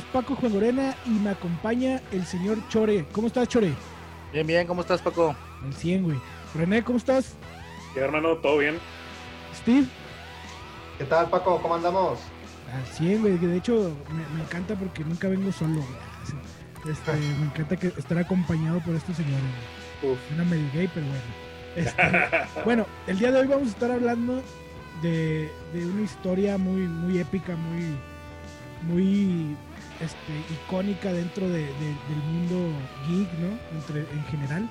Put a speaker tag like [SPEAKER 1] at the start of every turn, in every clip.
[SPEAKER 1] es Paco Juan Gorena y me acompaña el señor Chore. ¿Cómo estás, Chore?
[SPEAKER 2] Bien, bien, ¿cómo estás, Paco?
[SPEAKER 1] Al 100, güey. René, ¿cómo estás?
[SPEAKER 3] ¿Qué hermano? ¿Todo bien?
[SPEAKER 1] Steve.
[SPEAKER 4] ¿Qué tal, Paco? ¿Cómo andamos?
[SPEAKER 1] Al 100, güey. De hecho, me, me encanta porque nunca vengo solo, güey. Este, me encanta que estar acompañado por estos señores. Uf. Una medio gay, pero bueno. Este, bueno, el día de hoy vamos a estar hablando de, de una historia muy, muy épica, muy, muy este, icónica dentro de, de, del mundo geek, ¿no? Entre, en general.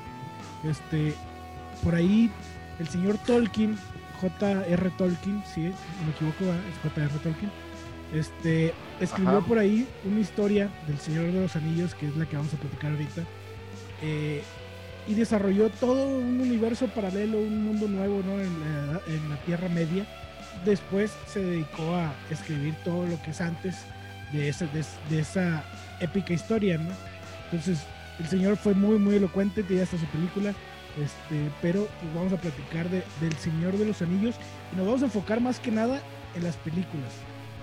[SPEAKER 1] Este, por ahí, el señor Tolkien, J.R. Tolkien, si sí, no me equivoco, es J.R. Tolkien, este, escribió Ajá. por ahí una historia del Señor de los Anillos, que es la que vamos a platicar ahorita, eh, y desarrolló todo un universo paralelo, un mundo nuevo ¿no? en, la, en la Tierra Media. Después se dedicó a escribir todo lo que es antes de esa, de, de esa épica historia, ¿no? Entonces, el señor fue muy, muy elocuente, tiene hasta su película, este, pero pues vamos a platicar de, del Señor de los Anillos y nos vamos a enfocar más que nada en las películas.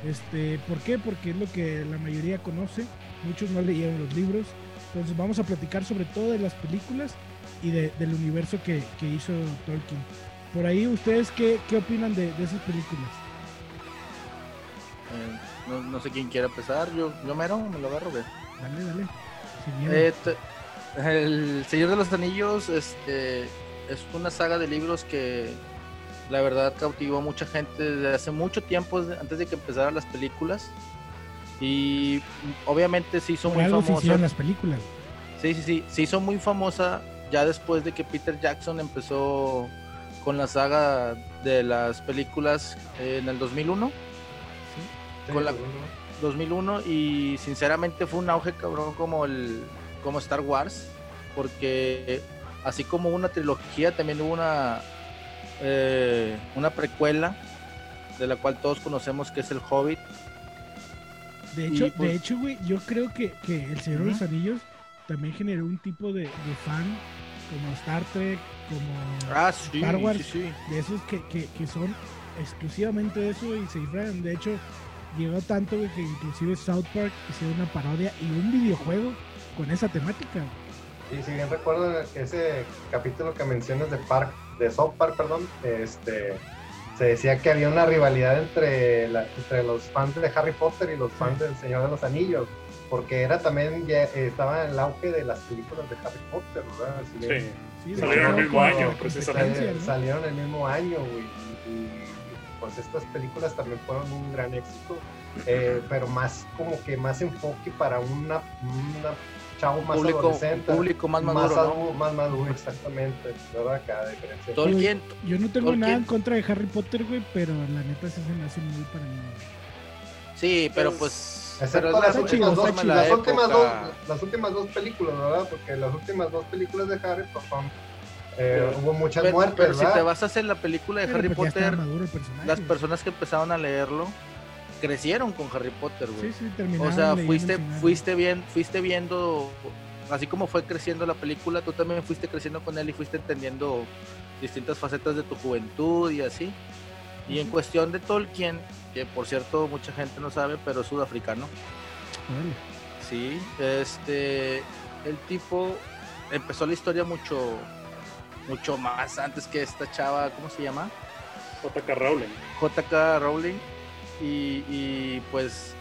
[SPEAKER 1] Este, ¿Por qué? Porque es lo que la mayoría conoce, muchos no leyeron los libros, entonces vamos a platicar sobre todo de las películas y de, del universo que, que, hizo Tolkien. Por ahí, ¿ustedes qué, qué opinan de, de, esas películas?
[SPEAKER 2] Eh, no, no, sé quién quiere empezar, yo, yo mero, me lo agarro, güey.
[SPEAKER 1] Dale, dale.
[SPEAKER 2] Eh, el Señor de los Anillos este, es una saga de libros que la verdad cautivó a mucha gente desde hace mucho tiempo, antes de que empezaran las películas. Y obviamente se hizo
[SPEAKER 1] Por
[SPEAKER 2] muy
[SPEAKER 1] algo
[SPEAKER 2] famosa.
[SPEAKER 1] Se las películas.
[SPEAKER 2] Sí, sí, sí. Se hizo muy famosa ya después de que Peter Jackson empezó con la saga de las películas en el 2001. Con la 2001 y sinceramente fue un auge cabrón como el como Star Wars porque así como una trilogía también hubo una eh, una precuela de la cual todos conocemos que es el Hobbit.
[SPEAKER 1] De hecho, pues, de hecho, güey, yo creo que, que El Señor uh -huh. de los Anillos también generó un tipo de, de, fan como Star Trek, como
[SPEAKER 2] ah, sí,
[SPEAKER 1] Star Wars,
[SPEAKER 2] sí, sí.
[SPEAKER 1] de esos que, que, que, son exclusivamente de eso y se disfrazan. De hecho, llegó tanto güey, que inclusive South Park hicieron una parodia y un videojuego con esa temática.
[SPEAKER 4] Y si bien recuerdo ese capítulo que mencionas de Park, de South Park, perdón, este se decía que había una rivalidad entre, la, entre los fans de Harry Potter y los fans sí. del Señor de los Anillos, porque era también ya, estaba en el auge de las películas de Harry Potter, ¿verdad?
[SPEAKER 3] Así sí. sí, salieron el mismo año, precisamente.
[SPEAKER 4] ¿no? Salieron el mismo año, güey. Y, y, pues estas películas también fueron un gran éxito, eh, pero más como que más enfoque para una, una chavo más
[SPEAKER 2] público,
[SPEAKER 4] adolescente.
[SPEAKER 2] público más maduro,
[SPEAKER 4] más,
[SPEAKER 2] ¿no?
[SPEAKER 4] más maduro, exactamente. ¿verdad? Cada diferencia.
[SPEAKER 2] Tolkien,
[SPEAKER 1] yo no tengo
[SPEAKER 2] Tolkien.
[SPEAKER 1] nada en contra de Harry Potter, güey, pero la neta se me hace muy para mí.
[SPEAKER 2] Sí, pero pues.
[SPEAKER 4] Excepto
[SPEAKER 2] pero
[SPEAKER 4] las, últimas dos, las, últimas dos, las últimas dos películas, ¿verdad? Porque las últimas dos películas de Harry pues, son eh, hubo muchas
[SPEAKER 2] pero,
[SPEAKER 4] muertes.
[SPEAKER 2] Pero
[SPEAKER 4] ¿verdad?
[SPEAKER 2] si te vas a hacer la película de
[SPEAKER 1] pero
[SPEAKER 2] Harry Potter, las personas que empezaron a leerlo crecieron con Harry Potter, güey.
[SPEAKER 1] Sí, sí,
[SPEAKER 2] o sea, fuiste, fuiste bien, fuiste viendo, así como fue creciendo la película, tú también fuiste creciendo con él y fuiste entendiendo distintas facetas de tu juventud y así. Y en cuestión de Tolkien, que por cierto mucha gente no sabe, pero es sudafricano.
[SPEAKER 1] Vale.
[SPEAKER 2] Sí, este, el tipo empezó la historia mucho, mucho más antes que esta chava, ¿cómo se llama?
[SPEAKER 3] JK Rowling.
[SPEAKER 2] JK Rowling. Y, y, pues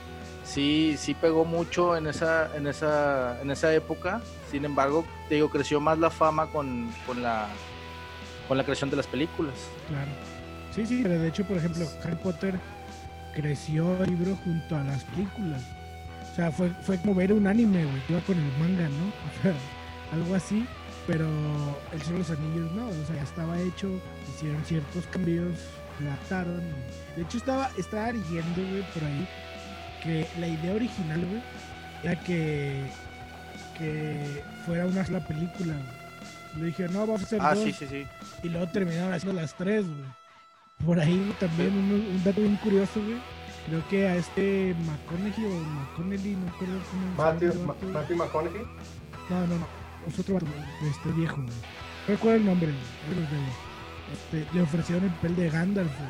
[SPEAKER 2] sí, sí pegó mucho en esa, en esa, en esa época. Sin embargo, te digo, creció más la fama con, con la con la creación de las películas.
[SPEAKER 1] Claro. Sí, sí, pero de hecho, por ejemplo, Harry Potter creció el libro junto a las películas. O sea, fue, fue como ver un anime, güey, iba con el manga, ¿no? O sea, algo así. Pero El Señor de los Anillos no, o sea, ya estaba hecho, hicieron ciertos cambios, adaptaron. De hecho, estaba, estaba leyendo, güey, por ahí, que la idea original, güey, era que, que fuera una sola película, güey. Le dije, no, vamos a hacer
[SPEAKER 2] ah,
[SPEAKER 1] dos.
[SPEAKER 2] Sí, sí, sí.
[SPEAKER 1] Y luego terminaron haciendo las tres, güey. Por ahí también un, un, dato bien curioso, güey. Creo que a este McConaughey o McConnelly, no recuerdo cómo
[SPEAKER 4] Matthew, se llama. Matthew McConaughey.
[SPEAKER 1] No, no, no. Es otro vato, este viejo, güey. No recuerdo el nombre, güey. Este, le ofrecieron el papel de Gandalf, güey.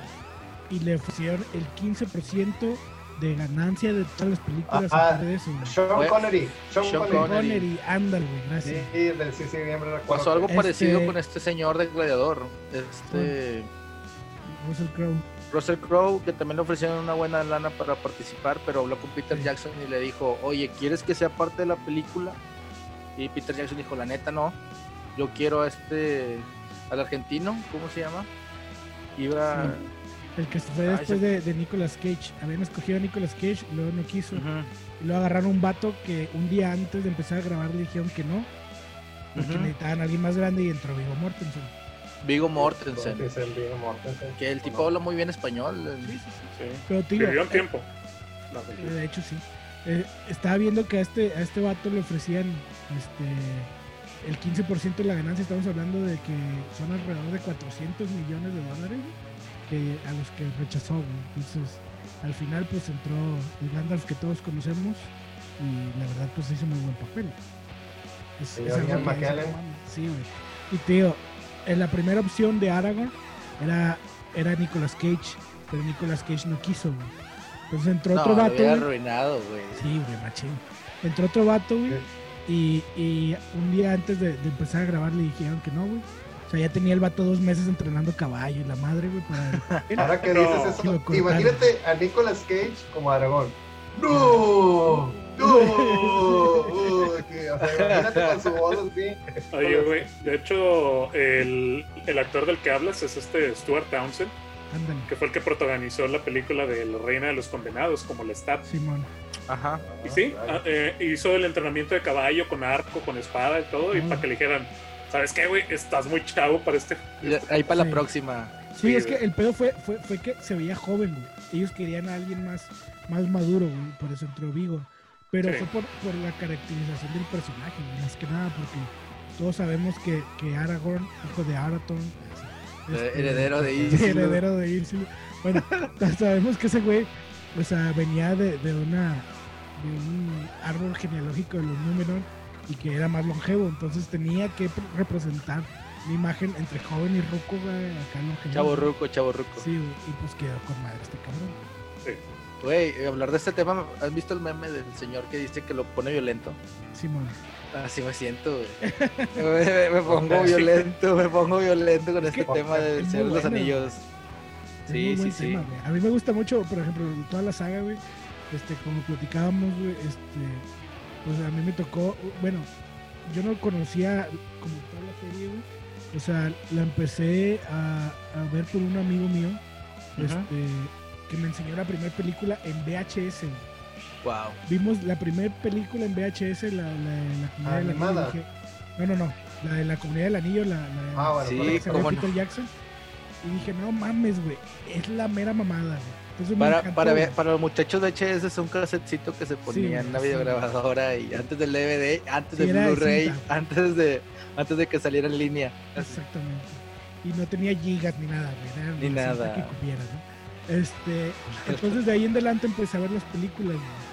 [SPEAKER 1] Y le ofrecieron el 15% de ganancia de todas las películas.
[SPEAKER 4] Ajá.
[SPEAKER 1] de eso, güey.
[SPEAKER 4] Sean Connery. Sean,
[SPEAKER 2] Sean
[SPEAKER 4] Connery.
[SPEAKER 2] Connery.
[SPEAKER 1] Connery, ándale, güey, gracias.
[SPEAKER 4] Sí, del- sí, sí, bien me recuerdo.
[SPEAKER 2] Pasó algo
[SPEAKER 1] Este-
[SPEAKER 2] parecido con este señor de Gladiador. Este.
[SPEAKER 1] Russell Crowe.
[SPEAKER 2] Russell Crowe, que también le ofrecieron una buena lana para participar, pero habló con Peter
[SPEAKER 1] Sí.
[SPEAKER 2] Jackson y le dijo, oye, ¿quieres que sea parte de la película? Y Peter Jackson dijo, la neta no, yo quiero a este, al argentino, ¿cómo se llama? Iba...
[SPEAKER 1] Sí. El que se fue
[SPEAKER 2] Ah,
[SPEAKER 1] después
[SPEAKER 2] ese-
[SPEAKER 1] de, de Nicolas Cage. Habían escogido a Nicolas Cage, luego no quiso. Y luego agarraron un vato que un día antes de empezar a grabar le dijeron que no. Porque
[SPEAKER 2] Ujú.
[SPEAKER 1] necesitaban a alguien más grande y entró Viggo Mortensen.
[SPEAKER 2] Viggo Mortensen,
[SPEAKER 4] Sí, sí, el Viggo Mortensen.
[SPEAKER 2] que el tipo habla muy bien español. el-
[SPEAKER 3] Sí.
[SPEAKER 1] Pero te digo,
[SPEAKER 3] Vivió un
[SPEAKER 1] eh,
[SPEAKER 3] tiempo. No,
[SPEAKER 1] eh, de hecho sí. Eh, estaba viendo que a este, a este vato le ofrecían este el 15% de la ganancia. Estamos hablando de que son alrededor de 400 millones de dólares que, a los que rechazó. güey. Entonces, al final, pues entró el Gandalf que todos conocemos y la verdad, pues hizo muy buen papel. Es,
[SPEAKER 4] Sí,
[SPEAKER 1] güey. Y digo, en la primera opción de Aragorn era, era Nicolas Cage, pero Nicolas Cage no quiso, güey. Entonces entró
[SPEAKER 2] No,
[SPEAKER 1] otro
[SPEAKER 2] lo
[SPEAKER 1] vato.
[SPEAKER 2] había
[SPEAKER 1] güey.
[SPEAKER 2] arruinado, güey.
[SPEAKER 1] Sí, güey, machín. Entró otro vato, güey. Y, y un día antes de, de empezar a grabar le dijeron que no, güey. O sea, ya tenía el vato dos meses entrenando caballo y la madre, güey, para...
[SPEAKER 4] Ahora que dices eso, imagínate a Nicolas Cage como Aragón. ¡No! ¡No! Uy, que, o sea, imagínate con su voz así.
[SPEAKER 3] Oye, güey, de hecho, el, el actor del que hablas es este Stuart Townsend,
[SPEAKER 1] Ándale,
[SPEAKER 3] que fue el que protagonizó la película de La Reina de los Condenados, como Lestat.
[SPEAKER 1] Simón.
[SPEAKER 2] Ajá.
[SPEAKER 3] Y sí,
[SPEAKER 4] Ah,
[SPEAKER 3] ah, eh, hizo el entrenamiento de caballo con arco, con espada y todo, y
[SPEAKER 1] Ah.
[SPEAKER 3] para que le dijeran, ¿sabes qué, güey? Estás muy chavo para este...
[SPEAKER 2] Ahí para
[SPEAKER 1] Sí.
[SPEAKER 2] la próxima.
[SPEAKER 1] Sí,
[SPEAKER 3] Sí,
[SPEAKER 1] es que el pedo fue, fue, fue que se veía joven, güey. Ellos querían a alguien más, más maduro, güey. Por eso entró Vigo. Pero
[SPEAKER 3] Sí.
[SPEAKER 1] fue por, por la caracterización del personaje, más que nada, porque todos sabemos que, que Aragorn, hijo de Arathorn,
[SPEAKER 2] heredero de
[SPEAKER 1] Sí,
[SPEAKER 2] Isildur.
[SPEAKER 1] heredero de Isildur. Bueno, sabemos que ese güey, o sea, venía de, de una de un árbol genealógico de los Númenor y que era más longevo, entonces tenía que pre- representar la imagen entre joven y ruco, güey, acá longevo.
[SPEAKER 2] Chavo ruco, chavo ruco.
[SPEAKER 1] Sí, y pues quedó con madre este cabrón.
[SPEAKER 2] Güey, hablar de este tema, ¿has visto el meme del señor que dice que lo pone violento?
[SPEAKER 1] Simón.
[SPEAKER 2] Así me siento, güey. me, me pongo violento, me pongo violento con este tema
[SPEAKER 1] es
[SPEAKER 2] Señor de
[SPEAKER 1] muy
[SPEAKER 2] los
[SPEAKER 1] bueno.
[SPEAKER 2] Anillos.
[SPEAKER 1] Es
[SPEAKER 2] Sí, sí.
[SPEAKER 1] A mí me gusta mucho, por ejemplo, toda la saga, güey. Este, como platicábamos, güey, este, pues a mí me tocó, bueno, yo no conocía como toda la serie, güey. O sea, la empecé a, a ver por un amigo mío, este, que me enseñó la primera película en VHS. güey.
[SPEAKER 2] Wow.
[SPEAKER 1] Vimos la primera película en VHS, la, la, la comunidad del anillo. Dije- no, no, no, la de la comunidad del anillo, la, la
[SPEAKER 4] Ah, bueno,
[SPEAKER 2] Sí, no.
[SPEAKER 1] Peter Jackson. Y dije, no mames, güey, es la mera mamada, güey. Entonces
[SPEAKER 2] Para,
[SPEAKER 1] encantó,
[SPEAKER 2] para, ver-
[SPEAKER 1] güey.
[SPEAKER 2] para los muchachos de HS es un casetcito que se ponía en una
[SPEAKER 1] sí.
[SPEAKER 2] videograbadora y antes del DVD, antes
[SPEAKER 1] Sí,
[SPEAKER 2] del
[SPEAKER 1] de
[SPEAKER 2] Blu-ray,
[SPEAKER 1] cinta.
[SPEAKER 2] antes de antes de que saliera en línea.
[SPEAKER 1] Exactamente. Y no tenía gigas ni nada, güey. Era
[SPEAKER 2] Ni
[SPEAKER 1] la
[SPEAKER 2] nada.
[SPEAKER 1] que cupiera, ¿no? Este, entonces de ahí en adelante empecé a ver las películas, güey.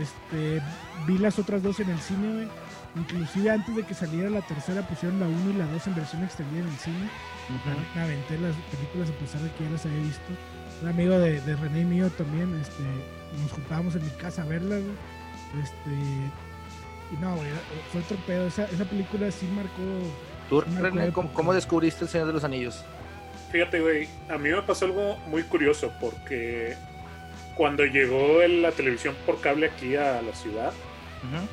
[SPEAKER 1] Este, vi las otras dos en el cine, güey. Inclusive antes de que saliera la tercera pusieron la 1 y la 2 en versión extendida en el cine. Me aventé las películas a pesar de que ya las había visto. Un amigo de, de René y mío también, este, nos juntábamos en mi casa a verlas, güey. Este, y no, güey, fue otro pedo. Esa, esa película sí marcó
[SPEAKER 2] ¿Tú, René. ¿cómo, cómo descubriste el Señor de los Anillos?
[SPEAKER 3] Fíjate, güey, a mí me pasó algo muy curioso porque cuando llegó en la televisión por cable aquí a la ciudad,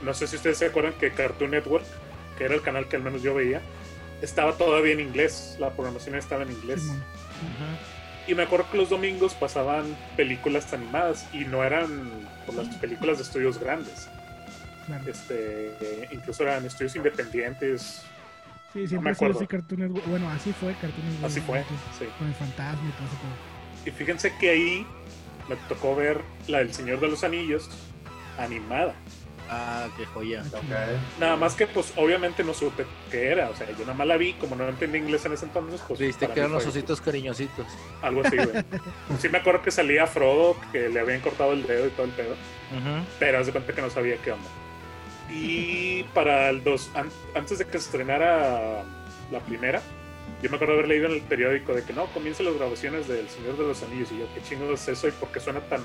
[SPEAKER 3] no sé si ustedes se acuerdan que Cartoon Network, que era el canal que al menos yo veía, estaba todavía en inglés, la programación estaba en inglés.
[SPEAKER 1] Simón.
[SPEAKER 3] Y me acuerdo que los domingos pasaban películas animadas y no eran por las películas de estudios grandes.
[SPEAKER 1] Claro.
[SPEAKER 3] Este, incluso eran estudios independientes.
[SPEAKER 1] Sí,
[SPEAKER 3] me
[SPEAKER 1] siempre sido
[SPEAKER 3] acuerdo.
[SPEAKER 1] así Cartoon Network. Bueno, así fue Cartoon Network.
[SPEAKER 3] Así fue, sí.
[SPEAKER 1] Con el fantasma y todo eso.
[SPEAKER 3] Y fíjense que ahí me tocó ver la del Señor de los Anillos animada.
[SPEAKER 2] Ah, qué joya.
[SPEAKER 4] Ok.
[SPEAKER 3] Nada más que pues obviamente no supe qué era, o sea, yo nada más la vi, como no entendí inglés en ese entonces, pues
[SPEAKER 2] Viste que eran los ositos cariñositos.
[SPEAKER 3] algo así, güey. Sí me acuerdo que salía Frodo, que le habían cortado el dedo y todo el pedo, pero haz de cuenta que no sabía qué onda. Y para el dos, an- antes de que se estrenara la primera, yo me acuerdo haber leído en el periódico de que no, comiencen las grabaciones del Señor de los Anillos, y yo, qué chingo es eso y por qué suena tan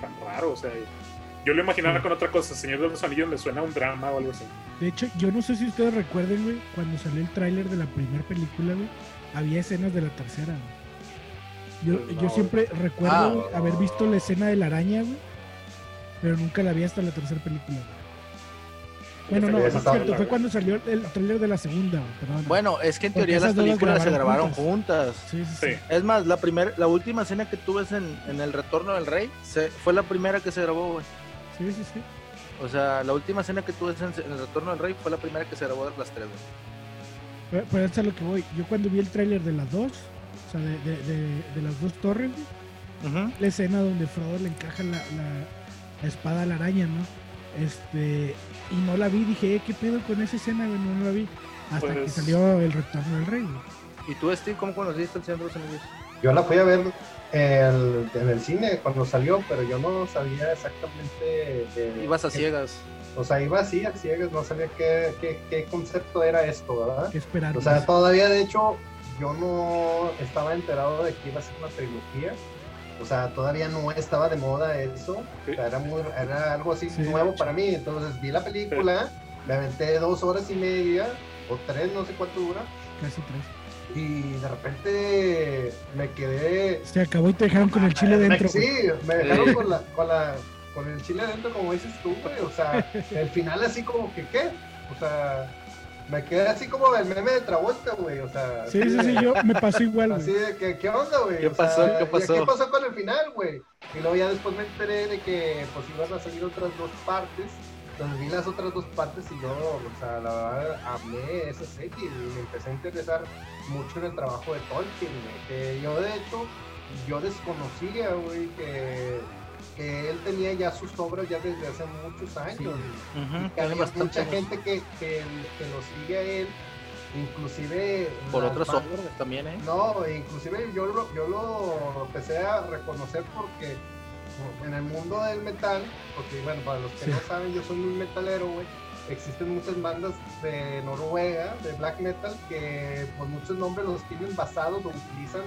[SPEAKER 3] tan raro, o sea, yo lo imaginaba con otra cosa, Señor de los Anillos me suena a un drama o algo así.
[SPEAKER 1] De hecho, yo no sé si ustedes recuerden, güey, cuando salió el tráiler de la primera película, güey, había escenas de la tercera, güey. Yo, pues yo siempre recuerdo ah, haber visto la escena de la araña, güey, pero nunca la vi hasta la tercera película. Bueno, no, es cierto, fue cuando salió el tráiler de la segunda, perdón.
[SPEAKER 2] Bueno, es que en teoría las películas se grabaron juntas. Sí, sí, sí. Es más, la primer, la última escena que tuve en, en El Retorno del Rey se, fue la primera que se grabó, güey.
[SPEAKER 1] Sí, sí, sí.
[SPEAKER 2] O sea, la última escena que tuve en, El Retorno del Rey fue la primera que se grabó de las tres,
[SPEAKER 1] güey. Pero, eso es lo que voy. Yo cuando vi el tráiler de las dos, o sea, de, de, de, las dos torres, la escena donde Frodo le encaja la, la espada a la araña, ¿no? Este, y no la vi, dije, eh, ¿qué pedo con esa escena, güey? No, la vi. Hasta que pues salió el retorno del rey,
[SPEAKER 2] ¿Y tú, Steve, cómo conociste el Señor de los
[SPEAKER 4] Yo la fui a ver en el cine cuando salió, pero yo no sabía exactamente.
[SPEAKER 2] Ibas a ciegas.
[SPEAKER 4] O sea, iba así a ciegas, no sabía qué, qué, qué concepto era esto, ¿verdad?
[SPEAKER 1] ¿Qué esperar?
[SPEAKER 4] O sea, todavía, de hecho, yo no estaba enterado de que iba a ser una trilogía o sea, todavía no estaba de moda eso. era, muy, era algo así nuevo para mí. Entonces vi la película, me aventé dos horas y media, o tres, no sé cuánto dura.
[SPEAKER 1] Casi tres.
[SPEAKER 4] Y de repente me quedé.
[SPEAKER 1] Se acabó y te dejaron con el chile dentro.
[SPEAKER 4] Sí, me dejaron con, la, con, la, con el chile dentro, como dices tú, güey. O sea, el final así como que, ¿qué? O sea me quedé así como el meme de Travolta, güey, o sea.
[SPEAKER 1] Sí, sí, sí, yo me pasó igual,
[SPEAKER 4] Así de que, ¿qué onda, güey?
[SPEAKER 2] ¿Qué pasó? ¿Qué pasó?
[SPEAKER 4] ¿Qué pasó con el final, güey? Y luego ya después me enteré de que pues iban a salir otras dos partes. Entonces vi las otras dos partes y yo, o sea, la verdad, amé esa serie y me empecé a interesar mucho en el trabajo de Tolkien, güey. Que yo, de hecho, yo desconocía, güey, que que él tenía ya sus obras ya desde hace muchos años. y hay mucha gente que, que, lo sigue a él, inclusive...
[SPEAKER 2] Por otras obras también, ¿eh?
[SPEAKER 4] No, inclusive yo lo, yo lo empecé a reconocer porque en el mundo del metal, porque bueno, para los que no saben, yo soy un metalero, güey existen muchas bandas de Noruega, de black metal, que por muchos nombres los tienen basados o utilizan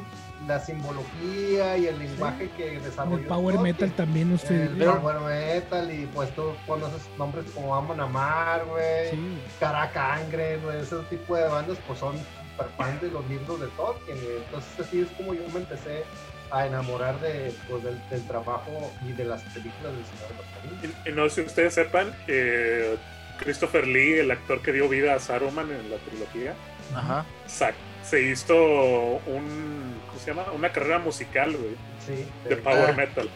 [SPEAKER 4] la simbología y el lenguaje que desarrolló.
[SPEAKER 1] El power metal también, usted.
[SPEAKER 4] El power metal, y pues tú conoces nombres como Amon Amar, güey, sí. Caracangre, güey, ese tipo de bandas, pues son fans de los libros de Tolkien. Entonces, así es como yo me empecé a enamorar de, pues, del, trabajo y de las películas del Señor de los
[SPEAKER 3] Y, no sé si ustedes sepan, eh, Christopher Lee, el actor que dio vida a Saruman en la trilogía,
[SPEAKER 2] Ajá.
[SPEAKER 3] se hizo un, ¿cómo se llama? Una carrera musical, güey.
[SPEAKER 4] Sí.
[SPEAKER 3] De, power metal.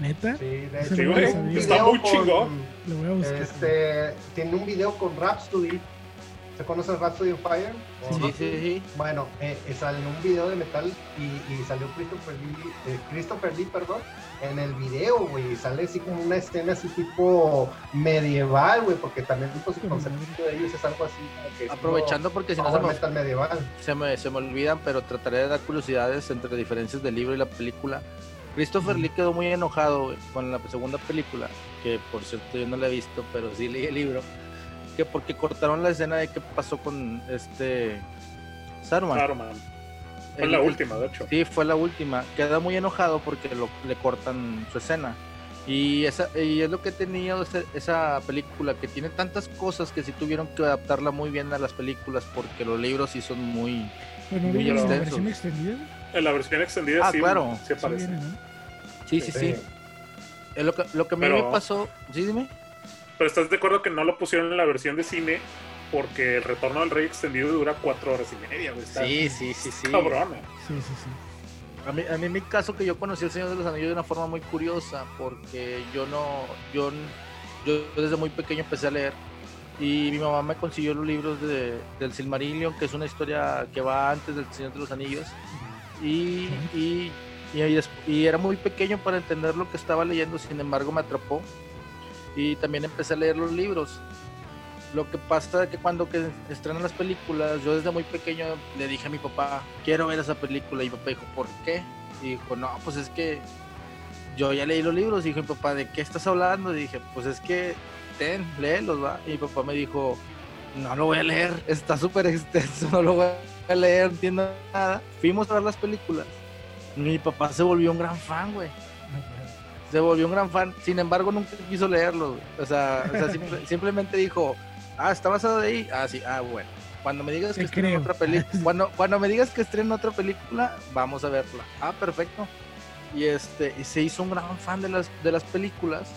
[SPEAKER 1] ¿Neta?
[SPEAKER 3] Sí, de sí, güey. Está muy chingón.
[SPEAKER 4] Este, tiene un video con Rhapsody ¿Se conoce Rhapsody of Fire?
[SPEAKER 2] Sí, sí, sí.
[SPEAKER 4] Bueno, eh, eh, salió un video de metal y, salió Christopher Lee, eh, Christopher Lee, perdón, en el video, güey. Sale así como una escena así tipo medieval, güey, porque también pues, el concepto de ellos es algo así como que...
[SPEAKER 2] Aprovechando porque si no se
[SPEAKER 4] me, metal medieval.
[SPEAKER 2] Se, me, se me olvidan, pero trataré de dar curiosidades entre diferencias del libro y la película. Christopher Lee quedó muy enojado con la segunda película, que por cierto yo no la he visto, pero sí leí el libro que porque cortaron la escena de qué pasó con este Saruman.
[SPEAKER 3] Saruman. Fue la última, de hecho.
[SPEAKER 2] Sí, fue la última. Queda muy enojado porque le cortan su escena. Y, esa, y es lo que tenía esa, película, que tiene tantas cosas que sí tuvieron que adaptarla muy bien a las películas porque los libros sí son muy,
[SPEAKER 1] muy extensos. ¿La versión extendida?
[SPEAKER 3] En la versión extendida
[SPEAKER 2] ah,
[SPEAKER 3] sí,
[SPEAKER 2] claro.
[SPEAKER 3] sí aparece.
[SPEAKER 2] Sí, sí, sí. Es lo que, lo que a mí me pasó. Sí, dime.
[SPEAKER 3] Pero estás de acuerdo que no lo pusieron en la versión de cine porque el retorno del rey extendido dura cuatro horas y media, güey.
[SPEAKER 2] sí, sí, sí, sí.
[SPEAKER 3] Cabrón.
[SPEAKER 1] Sí, sí, sí.
[SPEAKER 2] A mí, a mí en mi caso que yo conocí El Señor de los Anillos de una forma muy curiosa porque yo no, yo, yo desde muy pequeño empecé a leer y mi mamá me consiguió los libros de, del Silmarillion, que es una historia que va antes del Señor de los Anillos y, y, y, y era muy pequeño para entender lo que estaba leyendo, sin embargo me atrapó y también empecé a leer los libros. Lo que pasa es que cuando que estrenan las películas, yo desde muy pequeño le dije a mi papá, quiero ver esa película. Y mi papá dijo, ¿por qué? Y dijo, no, pues es que yo ya leí los libros. Y dijo mi papá, ¿de qué estás hablando? Y dije, pues es que, ten, léelos, va. Y mi papá me dijo, no lo voy a leer, está súper extenso, no lo voy a leer, no entiendo nada. Fuimos a ver las películas. Mi papá se volvió un gran fan, güey. Se volvió un gran fan. Sin embargo, nunca quiso leerlo. O sea, simplemente dijo, ah, está basado de ahí. Ah, sí, ah, bueno. Cuando me digas que estrena otra película, cuando, cuando me digas que estrena otra película, vamos a verla. Ah, perfecto. Y este, y se hizo un gran fan de las, de las películas.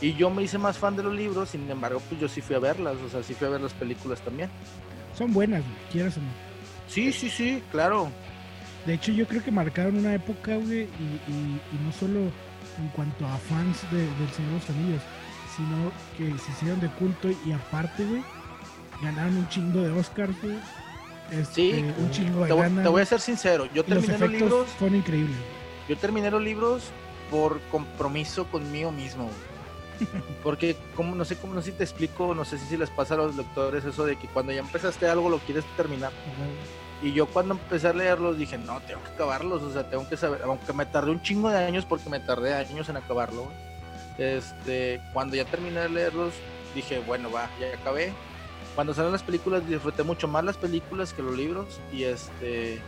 [SPEAKER 2] Y yo me hice más fan de los libros, sin embargo, pues yo sí fui a verlas, o sea, sí fui a ver las películas también.
[SPEAKER 1] Son buenas, quieras o no.
[SPEAKER 2] Sí, sí, sí, claro.
[SPEAKER 1] De hecho, yo creo que marcaron una época, güey, y, no solo en cuanto a fans de, del Señor de los Anillos, sino que se hicieron de culto y aparte, güey, ganaron un chingo de Oscars, güey.
[SPEAKER 2] Este, sí, un chingo de te, voy, te voy a ser sincero, yo terminé los, libros.
[SPEAKER 1] Fueron increíbles.
[SPEAKER 2] Yo terminé los libros por compromiso conmigo mismo. Porque como no sé cómo no sé si te explico, no sé si les pasa a los lectores eso de que cuando ya empezaste algo lo quieres terminar. Y yo cuando empecé a leerlos dije, no, tengo que acabarlos, o sea, tengo que saber, aunque me tardé un chingo de años porque me tardé años en acabarlo. Este, cuando ya terminé de leerlos, dije, bueno, va, ya acabé, cuando salen las películas disfruté mucho más las películas que los libros y este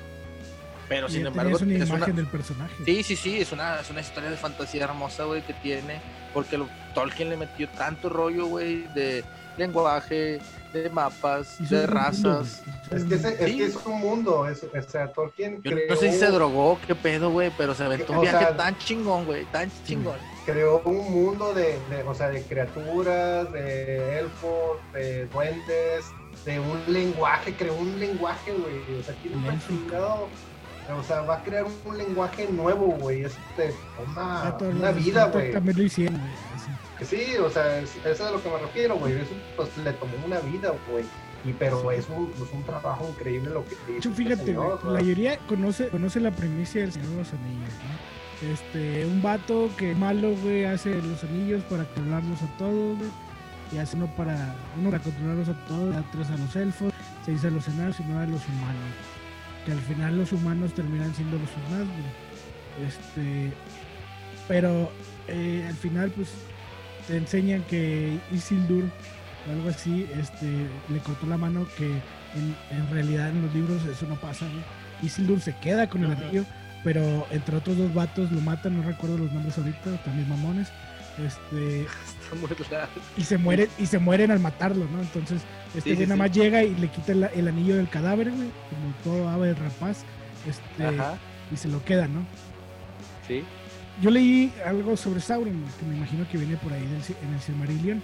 [SPEAKER 2] pero sin embargo
[SPEAKER 1] es una imagen del personaje.
[SPEAKER 2] Sí sí sí es una, es una historia de fantasía hermosa güey que tiene porque Tolkien le metió tanto rollo güey de lenguaje de mapas de razas.
[SPEAKER 4] es que, es, que es un mundo es, o sea Tolkien
[SPEAKER 2] Yo no sé si se drogó qué pedo güey pero se aventó un viaje tan chingón güey tan chingón.
[SPEAKER 4] Creó un mundo de, o sea, de criaturas, de elfos, de duendes, de un lenguaje, creó un lenguaje, güey. O sea, tiene un o sea, va a crear un lenguaje nuevo, güey. Es de una, una vida, güey.
[SPEAKER 1] También lo hicieron,
[SPEAKER 4] Sí, o sea, es, eso es a lo que me refiero, güey. Eso pues le tomó una vida, güey. Y, pero es, un, es un trabajo increíble lo que
[SPEAKER 1] hizo. Fíjate, la mayoría conoce, conoce la premisa del Señor de los Anillos, ¿no? Este, un vato que malo, güey, hace los anillos para controlarlos a todos, Y hace uno para, uno para controlarlos a todos, da tres a los elfos, se dice a los enanos y no a los humanos. Que al final los humanos terminan siendo los humanos, Este, pero eh, al final, pues, te enseñan que Isildur, o algo así, este, le cortó la mano que en, realidad en los libros eso no pasa, Isildur se queda con el anillo pero entre otros dos vatos lo matan, no recuerdo los nombres ahorita, también mamones. Este y se mueren y se mueren al matarlo, ¿no? Entonces, este nada más llega y le quita el, anillo del cadáver, güey, como todo ave rapaz, este y se lo queda, ¿no?
[SPEAKER 2] Sí.
[SPEAKER 1] Yo leí algo sobre Sauron, que me imagino que viene por ahí en el Silmarillion.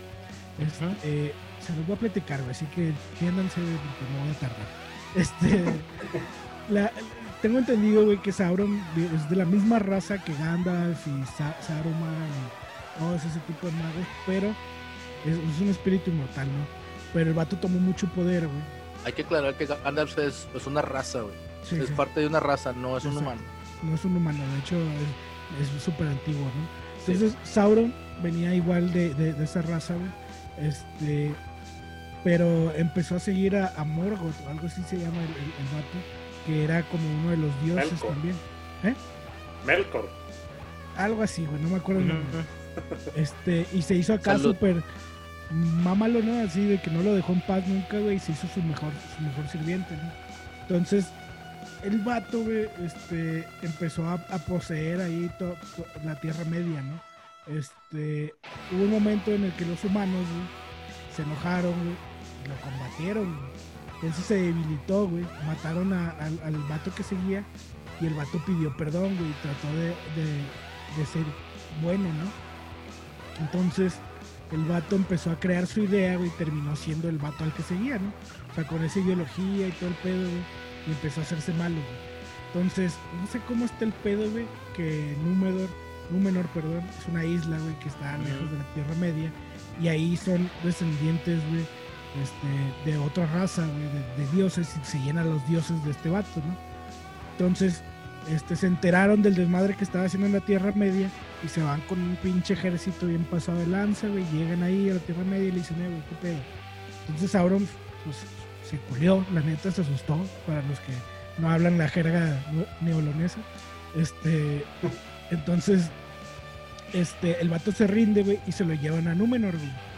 [SPEAKER 1] Eh, se los voy a platicar, güey, así que tiéndanse porque no voy a tardar. Este, la, tengo entendido, güey, que Sauron es de la misma raza que Gandalf y Saruman y todos ese tipo de magos, pero es, un espíritu inmortal, ¿no? Pero el vato tomó mucho poder, güey.
[SPEAKER 2] Hay que aclarar que Gandalf es, una raza, güey. es parte de una raza, no es un humano.
[SPEAKER 1] No es un humano, de hecho es súper antiguo, ¿no? Entonces Sauron venía igual de, de, esa raza, güey. Este, pero empezó a seguir a, Morgoth, algo así se llama el, el vato que era como uno de los dioses también. ¿Eh?
[SPEAKER 3] Melkor.
[SPEAKER 1] Algo así, güey, no me acuerdo el nombre. Este, y se hizo acá súper mámalo, ¿no? Así de que no lo dejó en paz nunca, güey, y se hizo su mejor, su mejor sirviente, ¿no? Entonces, el vato, güey, este, empezó a, poseer ahí la Tierra Media, ¿no? Este, hubo un momento en el que los humanos, se enojaron, güey, y lo combatieron, entonces se debilitó, güey. Mataron al vato que seguía y el vato pidió perdón, güey. Y trató de, ser bueno, ¿no? Entonces el vato empezó a crear su idea, güey. Y terminó siendo el vato al que seguía, ¿no? O sea, con esa ideología y todo el pedo, güey. Y empezó a hacerse malo, güey. Entonces, no sé cómo está el pedo, güey. Que Númenor, Númenor, perdón, es una isla, güey, que está lejos de la Tierra Media. Y ahí son descendientes, güey este, de otra raza, de, dioses, y se llenan los dioses de este vato, ¿no? Entonces, este, se enteraron del desmadre que estaba haciendo en la Tierra Media y se van con un pinche ejército bien pasado de lanza, güey, llegan ahí a la Tierra Media y le dicen, eh, güey, qué pedo. Entonces Sauron, pues, se culió, la neta se asustó, para los que no hablan la jerga neolonesa. Este, entonces, este, el vato se rinde, güey, y se lo llevan a Númenor, güey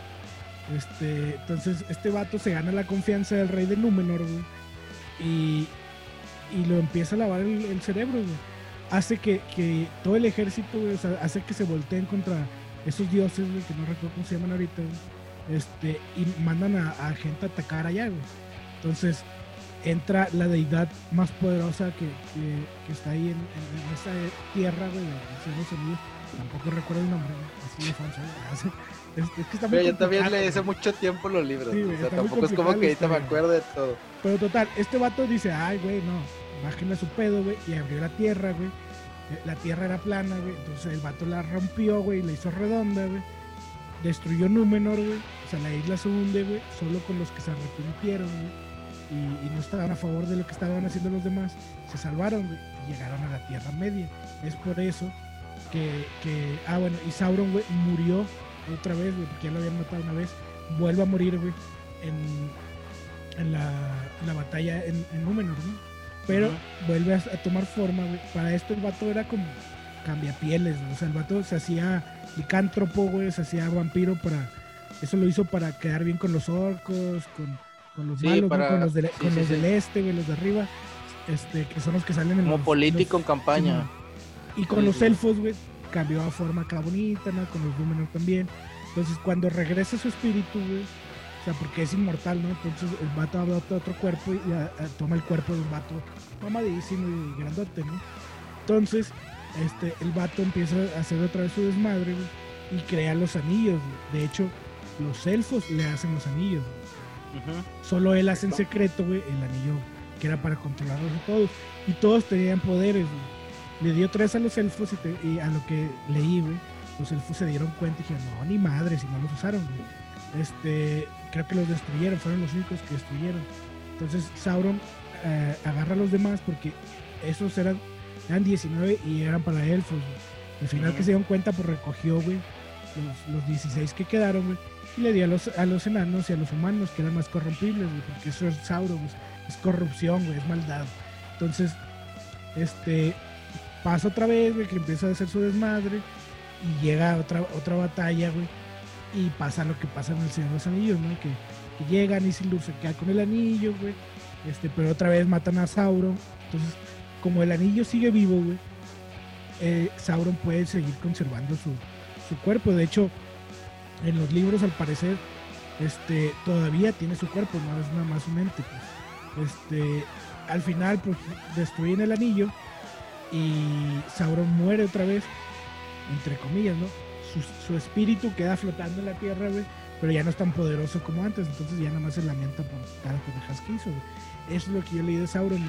[SPEAKER 1] este, entonces, este vato se gana la confianza del rey de Númenor, güey. Y, y lo empieza a lavar el, cerebro, güey. hace que, que todo el ejército, güey, o sea, hace que se volteen contra esos dioses, güey, que no recuerdo cómo se llaman ahorita, este, y mandan a, gente a atacar allá, güey. Entonces, entra la deidad más poderosa que, que, está ahí en, en, esa tierra, güey, de Tampoco recuerdo el nombre, así de falso,
[SPEAKER 2] es, es, que está muy Pero yo también leí hace mucho tiempo los libros. o sea, tampoco es como que ahorita me acuerdo de todo.
[SPEAKER 1] Pero total, este vato dice, ay, güey, no, bájenle su pedo, güey, y abrió la tierra, güey. La tierra era plana, güey. Entonces el vato la rompió, güey, la hizo redonda, güey. Destruyó Númenor, güey. O sea, la isla se hunde, güey, solo con los que se arrepintieron, güey. Y, no estaban a favor de lo que estaban haciendo los demás. Se salvaron, güey, y llegaron a la Tierra Media. Es por eso que, ah, bueno, y Sauron, güey, murió otra vez, güey, porque ya lo habían matado una vez. Vuelve a morir, güey, en, en, la, la batalla en, en Númenor, ¿no? Pero vuelve a, tomar forma, güey. Para esto el vato era como cambiapieles, güey. O sea, el vato se hacía licántropo, güey, se hacía vampiro para... Eso lo hizo para quedar bien con los orcos, con, con los malos, con los, con los del este, güey, los de arriba. Este, que son los que salen en
[SPEAKER 2] Como político en campaña.
[SPEAKER 1] y con los elfos, güey, cambió a forma acá bonita, ¿no? Con los Númenor también. Entonces, cuando regresa su espíritu, güey, o sea, porque es inmortal, ¿no? Entonces el vato adopta otro cuerpo y toma el cuerpo de un vato mamadísimo y grandote, ¿no? Entonces, este, el vato empieza a hacer otra vez su desmadre, y crea los anillos. De hecho, los elfos le hacen los anillos. Solo él hace en secreto, güey, el anillo que era para controlarlos a todos. Y todos tenían poderes, Le dio tres a los elfos y, a lo que leí, güey, los elfos se dieron cuenta y dijeron, no, ni madre, si no los usaron, Este, creo que los destruyeron, fueron los únicos que destruyeron. Entonces Sauron eh, agarra a los demás porque esos eran, eran 19 y eran para elfos. Al final que se dieron cuenta, pues recogió, güey, los, los 16 que quedaron, güey, y le dio a los, a los enanos y a los humanos que eran más corrompibles, güey, porque eso es Sauron, es corrupción, güey, es maldad. Entonces, este, pasa otra vez, güey, que empieza a hacer su desmadre y llega otra, otra batalla, güey y pasa lo que pasa en el Señor de los Anillos, ¿no? Que, llegan y Sildur se queda con el anillo, güey. Este, pero otra vez matan a Sauron. Entonces, como el anillo sigue vivo, güey, eh, Sauron puede seguir conservando su, su, cuerpo. De hecho, en los libros, al parecer, este, todavía tiene su cuerpo, no es nada más un ente. Pues. Este, al final, pues, destruyen el anillo y Sauron muere otra vez, entre comillas, ¿no? Su, espíritu queda flotando en la tierra, güey, pero ya no es tan poderoso como antes, entonces ya nada más se lamenta por cada pendejas que hizo, Eso es lo que yo leí de Sauron,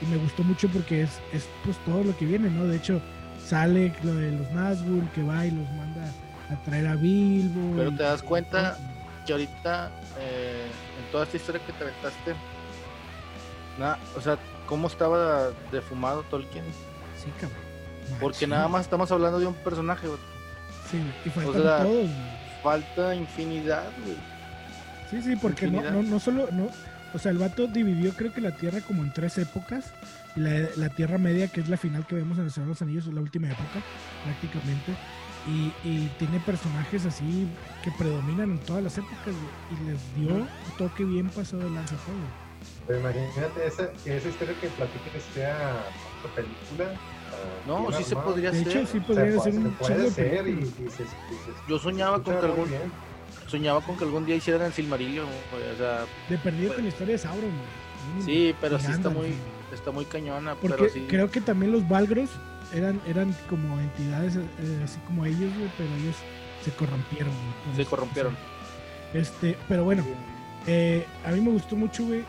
[SPEAKER 1] y me gustó mucho porque es, es pues todo lo que viene, ¿no? De hecho, sale lo de los Nazgûl que va y los manda a traer a Bilbo.
[SPEAKER 2] Pero te das cuenta que ahorita, eh, en toda esta historia que te aventaste, nada, o sea, ¿cómo estaba defumado Tolkien?
[SPEAKER 1] Sí, cabrón.
[SPEAKER 2] Porque nada más estamos hablando de un personaje, güey.
[SPEAKER 1] Sí, y faltan todos.
[SPEAKER 2] Falta infinidad, güey.
[SPEAKER 1] Sí, sí, porque no, no, no, solo, no, o sea, el vato dividió creo que la Tierra como en tres épocas. La, la Tierra Media, que es la final que vemos en el Señor de los Anillos, es la última época, prácticamente. Y, y, tiene personajes así que predominan en todas las épocas y les dio un toque bien pasado de lanza todo.
[SPEAKER 4] Pero imagínate esa, que esa historia que platiques sea película
[SPEAKER 2] no, sí se podría
[SPEAKER 1] de
[SPEAKER 2] Hecho,
[SPEAKER 1] sí podría ser un
[SPEAKER 4] puede ser
[SPEAKER 2] Yo soñaba con que algún soñaba con que algún día hicieran el Silmarillion, o sea,
[SPEAKER 1] de perdido con la historia de Sauron,
[SPEAKER 2] Sí, pero sí está muy está muy cañona,
[SPEAKER 1] Porque
[SPEAKER 2] sí.
[SPEAKER 1] creo que también los Valgros eran eran como entidades eh, así como ellos, pero ellos se corrompieron.
[SPEAKER 2] se corrompieron.
[SPEAKER 1] Este, pero bueno, eh, a mí me gustó mucho, güey.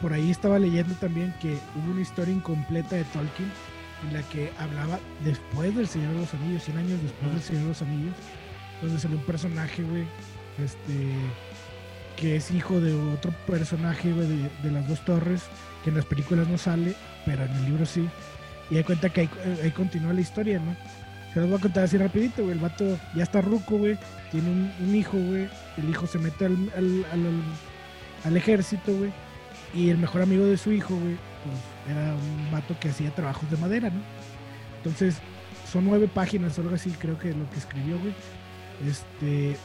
[SPEAKER 1] Por ahí estaba leyendo también que hubo una historia incompleta de Tolkien en la que hablaba después del Señor de los Anillos, 100 años después del Señor de los Anillos, donde salió un personaje, güey, este, que es hijo de otro personaje, güey, de, las dos torres, que en las películas no sale, pero en el libro sí. Y hay cuenta que ahí, continúa la historia, ¿no? Se los voy a contar así rapidito, güey. El vato ya está ruco, güey. Tiene un, hijo, güey. El hijo se mete al, al, al, al ejército, güey. Y el mejor amigo de su hijo, güey, pues era un vato que hacía trabajos de madera, ¿no? Entonces, son nueve páginas algo así, creo que lo que escribió, güey. Este.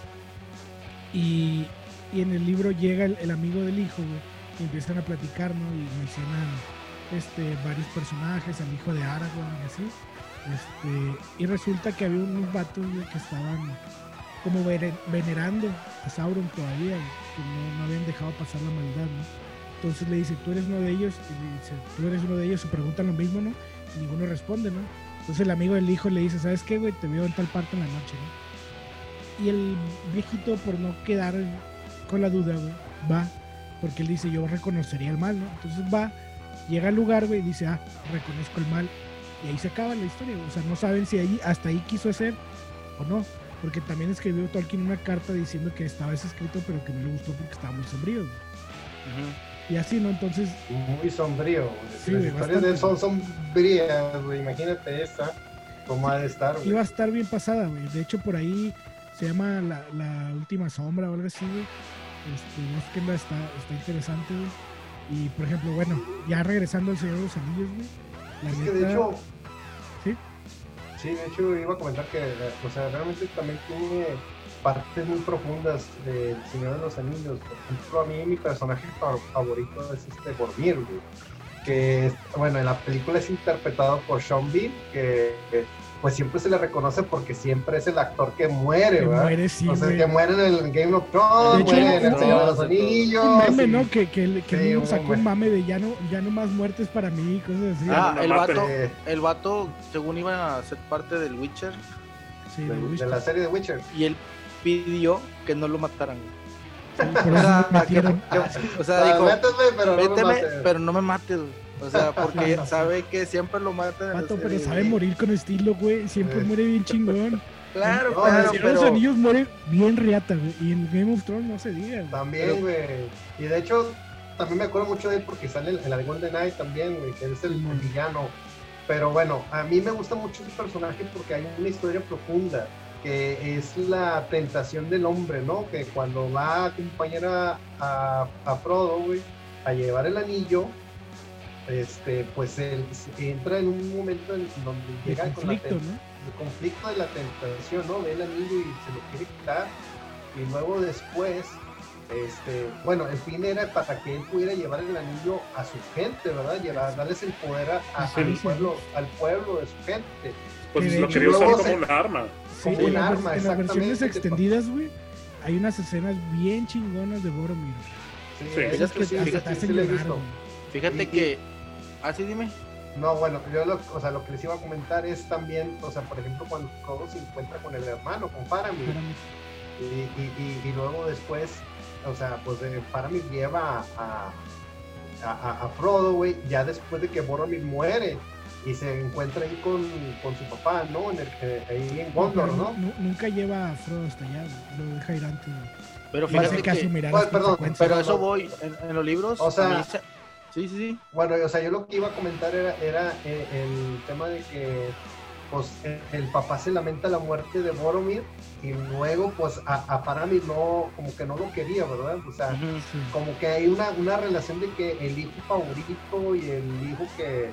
[SPEAKER 1] Y, y en el libro llega el, amigo del hijo, güey, y empiezan a platicar, ¿no? Y mencionan este, varios personajes, al hijo de Aragorn y así. Este, y resulta que había unos vatos que estaban como venerando a Sauron todavía, que no, habían dejado pasar la maldad, ¿no? Entonces le dice, tú eres uno de ellos, y dice, tú eres uno de ellos, se preguntan lo mismo, ¿no? Y ninguno responde, ¿no? Entonces el amigo del hijo le dice, ¿sabes qué, güey? Te veo en tal parte en la noche, ¿no? Y el viejito, por no quedar con la duda, güey, va, porque él dice, yo reconocería el mal, ¿no? Entonces va, llega al lugar, güey, y dice, ah, reconozco el mal. Y ahí se acaba la historia, o sea, no saben si ahí, hasta ahí quiso hacer o no. Porque también escribió Tolkien una carta diciendo que estaba ese escrito, pero que no le gustó porque estaba muy sombrío. Y así, ¿no? Entonces.
[SPEAKER 4] Muy sombrío. Sí, Las historias de él son sombrías, güey. Imagínate esta. ¿Cómo ha de estar,
[SPEAKER 1] Iba a estar bien pasada, güey. De hecho, por ahí se llama La, la Última Sombra o algo así, güey. Este, no está, está interesante, güey. Y por ejemplo, bueno, ya regresando al Señor de los Anillos, güey.
[SPEAKER 4] La es que de hecho. ¿Sí? Sí, de hecho iba a comentar que, o sea, realmente también tiene partes muy profundas del Señor de los Anillos. Por ejemplo, a mí mi personaje favorito es este Boromir, güey. Que, bueno, en la película es interpretado por Sean Bean, que pues siempre se le reconoce porque siempre es el actor que muere, que ¿verdad? Muere, sí, o sea, que muere en el Game of Thrones, muere en el Señor de los Anillos.
[SPEAKER 1] Un mame, ¿no? Que, que, que sacó un mame de ya no, ya no más muertes para mí, cosas así.
[SPEAKER 2] Ah, el vato, el vato, según iba a ser parte del Witcher.
[SPEAKER 4] Sí, de, Witcher. de la serie de Witcher.
[SPEAKER 2] Y él pidió que no lo mataran. o sea, dijo, pero, no pero no me mates, o sea, porque sabe que siempre lo matan.
[SPEAKER 1] Pato, pero sabe morir con estilo, güey. Siempre muere bien chingón.
[SPEAKER 2] Claro, claro.
[SPEAKER 1] pero... los anillos muere bien riata, güey. Y en Game of Thrones no se diga.
[SPEAKER 4] También, güey. Y de hecho, también me acuerdo mucho de él porque sale en la de Golden Knight también, güey, que es el, villano. Pero bueno, a mí me gusta mucho ese personaje porque hay una historia profunda que es la tentación del hombre, ¿no? Que cuando va a acompañar a, a, a Frodo, güey, a llevar el anillo, este, pues él entra en un momento en donde llega
[SPEAKER 1] el con
[SPEAKER 4] el conflicto de la tentación, ¿no? Ve el anillo y se lo quiere quitar y luego después, este, bueno, el fin era para que él pudiera llevar el anillo a su gente, ¿verdad? Llevar, darles el poder a, al, pueblo, al pueblo de su gente.
[SPEAKER 3] Pues lo quería usar como un arma.
[SPEAKER 1] como un arma, en las versiones extendidas, güey, hay unas escenas bien chingonas de Boromir.
[SPEAKER 2] Sí, esas que, sí, fíjate, fíjate que Ah, sí, dime.
[SPEAKER 4] No, bueno, yo lo, o sea, lo que les iba a comentar es también, o sea, por ejemplo, cuando Frodo se encuentra con el hermano, con Faramir, y, y, luego después, o sea, pues eh, Faramir lleva a, a, a, Frodo, güey, ya después de que Boromir muere y se encuentra ahí con, con su papá, ¿no? En el, eh, ahí en Gondor, ¿no?
[SPEAKER 1] Nunca lleva a Frodo hasta allá, lo deja ir antes.
[SPEAKER 2] Pero fíjate que, pues, perdón, pero eso voy, en, los libros,
[SPEAKER 4] o sea,
[SPEAKER 2] Sí, sí, sí.
[SPEAKER 4] Bueno, o sea, yo lo que iba a comentar era, era eh, el tema de que pues el papá se lamenta la muerte de Boromir y luego pues a, a Faramir no, como que no lo quería, ¿verdad? O sea, como que hay una, una relación de que el hijo favorito y el hijo que,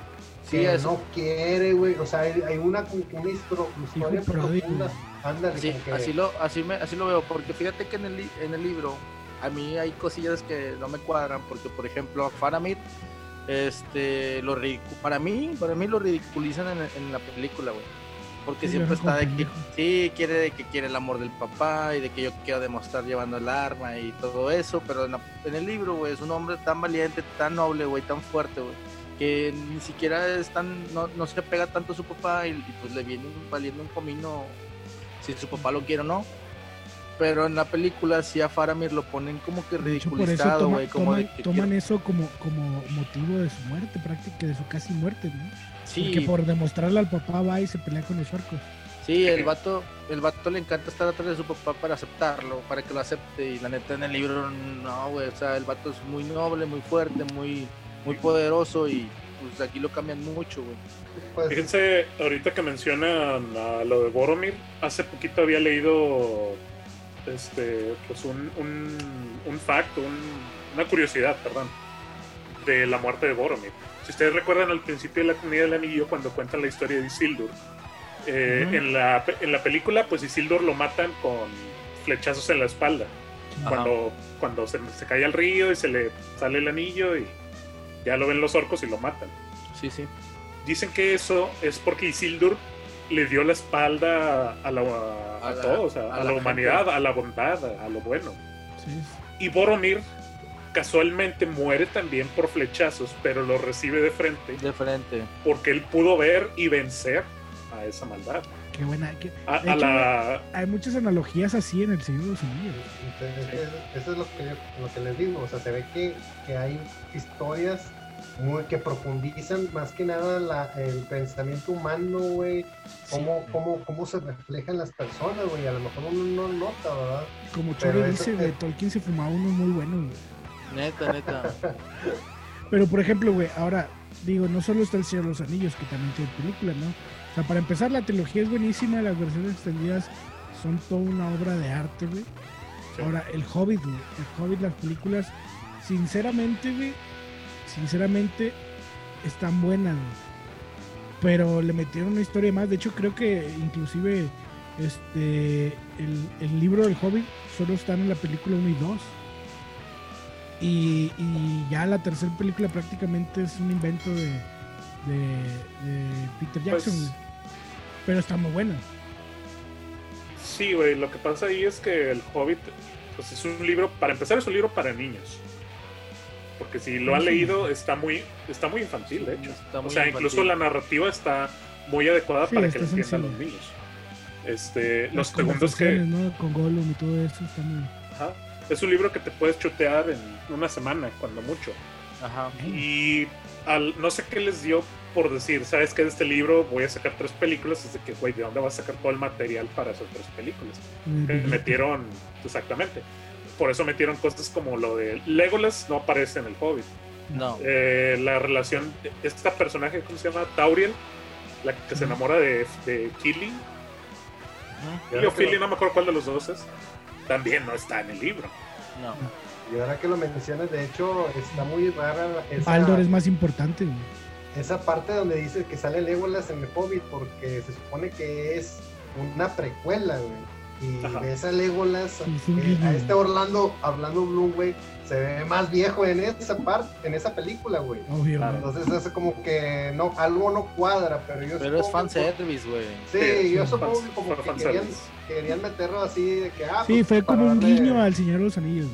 [SPEAKER 4] sí, no quiere, güey, o sea, hay, una, una historia profunda. Ándale,
[SPEAKER 2] sí, así, lo, así, me, así lo veo, porque fíjate que en el, en el libro a mí hay cosillas que no me cuadran porque por ejemplo Faramir este lo para mí para mí lo ridiculizan en, la película güey. Porque siempre está de que sí quiere de que quiere el amor del papá y de que yo quiero demostrar llevando el arma y todo eso pero en, el libro güey es un hombre tan valiente tan noble güey tan fuerte güey que ni siquiera es tan no, no se pega tanto a su papá y, y pues le viene valiendo un comino si su papá lo quiere o no pero en la película sí a Faramir lo ponen como que ridiculizado, güey. Como
[SPEAKER 1] toman, eso como, como motivo de su muerte, prácticamente de su casi muerte, ¿no? Sí. Porque por demostrarle al papá va y se pelea con los orcos.
[SPEAKER 2] Sí, el vato, el vato le encanta estar atrás de su papá para aceptarlo, para que lo acepte. Y la neta en el libro, no, güey. O sea, el vato es muy noble, muy fuerte, muy, muy poderoso y pues aquí lo cambian mucho, güey.
[SPEAKER 3] Pues, Fíjense, ahorita que mencionan a lo de Boromir, hace poquito había leído este, pues un, un, un fact, una curiosidad, perdón, de la muerte de Boromir. Si ustedes recuerdan al principio de la comunidad del anillo, cuando cuentan la historia de Isildur, eh, en, la, en la película, pues Isildur lo matan con flechazos en la espalda. Cuando, cuando se, se, cae al río y se le sale el anillo y, ya lo ven los orcos y lo matan.
[SPEAKER 2] Sí, sí.
[SPEAKER 3] Dicen que eso es porque Isildur le dio la espalda a, la, a, todos, a, la, humanidad, a la bondad, a, lo bueno. Y Boromir casualmente muere también por flechazos, pero lo recibe de frente.
[SPEAKER 2] De frente.
[SPEAKER 3] Porque él pudo ver y vencer a esa maldad.
[SPEAKER 1] Qué buena. Hay muchas analogías así en el Señor de los Anillos.
[SPEAKER 4] Eso es lo que, lo que les digo. O sea, se ve que, que hay historias muy, que profundizan más que nada el pensamiento humano, güey. Cómo, cómo, cómo se reflejan las personas, güey. A lo mejor uno no nota, ¿verdad?
[SPEAKER 1] Como Chore dice, güey, Tolkien se fumaba uno muy bueno, güey.
[SPEAKER 2] Neta, neta.
[SPEAKER 1] Pero, por ejemplo, güey, ahora, digo, no solo está El Señor de los Anillos, que también tiene película, ¿no? O sea, para empezar, la trilogía es buenísima, las versiones extendidas son toda una obra de arte, güey. Ahora, El Hobbit, güey. El Hobbit, las películas, sinceramente, güey, sinceramente, están buenas, Pero le metieron una historia más. De hecho, creo que inclusive este el, libro del Hobbit solo están en la película 1 y 2. Y, ya la tercera película prácticamente es un invento de, Peter pues Jackson. pero está muy buena.
[SPEAKER 3] Sí, güey. Lo que pasa ahí es que el Hobbit pues es un libro, para empezar, es un libro para niños porque si lo han leído está muy está muy infantil de hecho o sea incluso la narrativa está muy adecuada para que lo entiendan los niños este los segundos que
[SPEAKER 1] con Gollum y todo eso está muy
[SPEAKER 3] Ajá. es un libro que te puedes chutear en una semana cuando mucho
[SPEAKER 2] Ajá.
[SPEAKER 3] y al, no sé qué les dio por decir, ¿sabes qué? De este libro voy a sacar tres películas. Es de que, güey, ¿de dónde vas a sacar todo el material para esas tres películas? Metieron, exactamente por eso metieron cosas como lo de Legolas no aparece en el Hobbit.
[SPEAKER 2] No.
[SPEAKER 3] Eh, la relación, esta personaje, ¿cómo se llama? Tauriel, la que se enamora de, de Killy. o Philly, no me acuerdo cuál de los dos es. También no está en el libro.
[SPEAKER 2] No.
[SPEAKER 4] Y ahora que lo mencionas, de hecho, está muy rara.
[SPEAKER 1] Esa, Baldor es más importante.
[SPEAKER 4] Esa parte donde dice que sale Legolas en el Hobbit, porque se supone que es una precuela, güey y ves a Legolas, a este Orlando, hablando Bloom, güey, se ve más viejo en esa parte, en esa película, güey. Entonces es como que no, algo no cuadra, pero yo
[SPEAKER 2] Pero es fanservice, güey.
[SPEAKER 4] Sí, yo supongo que como que querían, querían, meterlo así de que ah,
[SPEAKER 1] Sí, pues, fue como un guiño al Señor de los Anillos.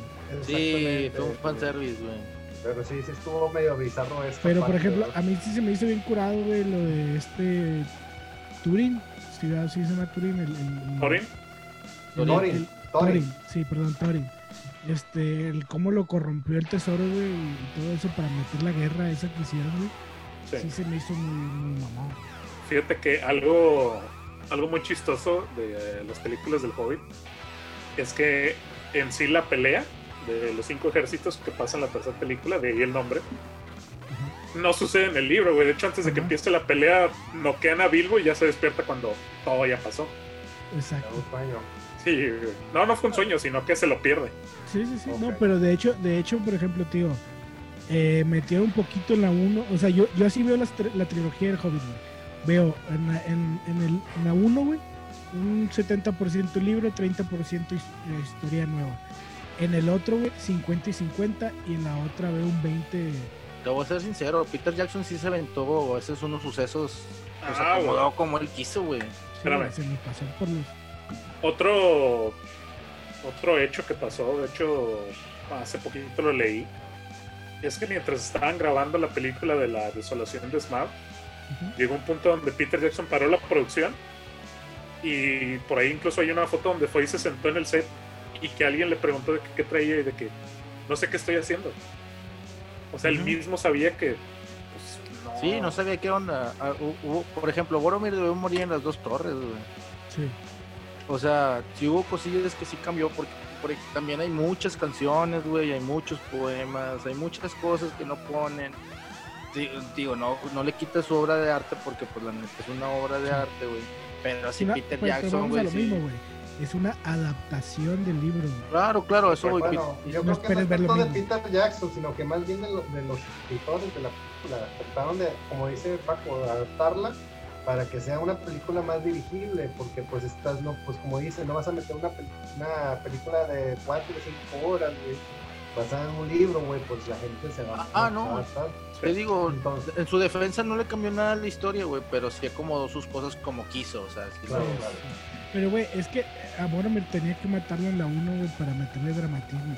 [SPEAKER 2] Sí, fue un fanservice, güey.
[SPEAKER 4] Pero sí, sí estuvo medio bizarro esto.
[SPEAKER 1] Pero por ejemplo, a mí sí se me hizo bien curado, güey, lo de este Turing. Sí, sí se llama Turing. El, el,
[SPEAKER 3] ¿Turing?
[SPEAKER 4] Thorin.
[SPEAKER 1] Sí, perdón, Thorin. Este, el cómo lo corrompió el tesoro, güey, y todo eso para meter la guerra esa que hicieron, güey. Sí. se me hizo muy, mamón.
[SPEAKER 3] Fíjate que algo, algo muy chistoso de las películas del Hobbit es que en sí la pelea de los cinco ejércitos que pasa en la tercera película, de ahí el nombre, no sucede en el libro, güey. De hecho, antes de que empiece la pelea, noquean a Bilbo y ya se despierta cuando todo ya pasó.
[SPEAKER 1] Exacto.
[SPEAKER 3] No, no fue un sueño, sino que se lo pierde.
[SPEAKER 1] Sí, sí, sí. No, pero de hecho, de hecho, por ejemplo, tío, eh, metieron un poquito en la 1. O sea, yo, yo así veo la, trilogía del Hobbit, Veo en la, en, en la 1, güey, un 70% libro, 30% eh, historia nueva. En el otro, güey, 50 y 50. Y en la otra veo un 20.
[SPEAKER 2] Te voy a ser sincero, Peter Jackson sí se aventó esos unos sucesos. Pues, ah, acomodado como él quiso, güey.
[SPEAKER 1] se me pasó por los
[SPEAKER 3] otro, otro hecho que pasó, de hecho, hace poquito lo leí, es que mientras estaban grabando la película de la desolación de Smart, llegó un punto donde Peter Jackson paró la producción y por ahí incluso hay una foto donde fue y se sentó en el set y que alguien le preguntó de qué traía y de que no sé qué estoy haciendo. O sea, él mismo sabía que...
[SPEAKER 2] Pues, sí, no sabía qué onda. Ah, por ejemplo, Boromir debió morir en las dos torres,
[SPEAKER 1] Sí.
[SPEAKER 2] O sea, si hubo cosillas que sí cambió porque, también hay muchas canciones, güey, hay muchos poemas, hay muchas cosas que no ponen. Digo, no, no le quita su obra de arte porque pues la neta es una obra de arte, güey. Pero así Peter pues, Jackson, güey,
[SPEAKER 1] Es una adaptación del libro.
[SPEAKER 2] Claro, claro, eso
[SPEAKER 4] voy. Bueno, yo no creo que no es de Peter Jackson, sino que más bien de, de los escritores de la película. Trataron de, como dice Paco, adaptarla para que sea una película más dirigible, porque pues estás, no, pues como dice, no vas a meter una, una película de 4 o 5 horas, basada en un libro, güey, pues la gente se va
[SPEAKER 2] ah, no. Te digo, en su defensa no le cambió nada a la historia, güey, pero sí acomodó sus cosas como quiso, o sea,
[SPEAKER 1] claro, Pero, güey, es que ahora me tenía que matarlo en la 1, güey, para meterle dramatismo.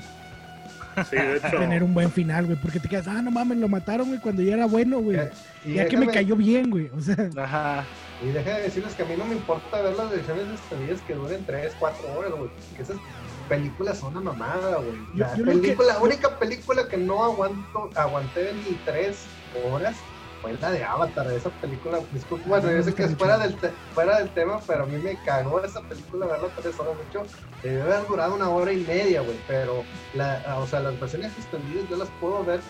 [SPEAKER 3] Sí, de hecho.
[SPEAKER 1] Tener un buen final, güey, porque te quedas, ah, no mames, lo mataron, güey, cuando ya era bueno, güey. Ya que me cayó bien, güey, o sea.
[SPEAKER 2] Ajá.
[SPEAKER 4] Y deja de decirles que a mí no me importa ver las ediciones extendidas que duren 3, 4 horas, güey, que esas películas son una mamada, güey. La, película, única película que no aguanto, aguanté ni 3 horas fue la de Avatar, esa película, disculpa, bueno, yo sé que es fuera del, fuera del tema, pero a mí me cagó esa película verla tres horas, mucho, debe haber durado una hora y media, güey, pero, la, o sea, las versiones extendidas yo las puedo ver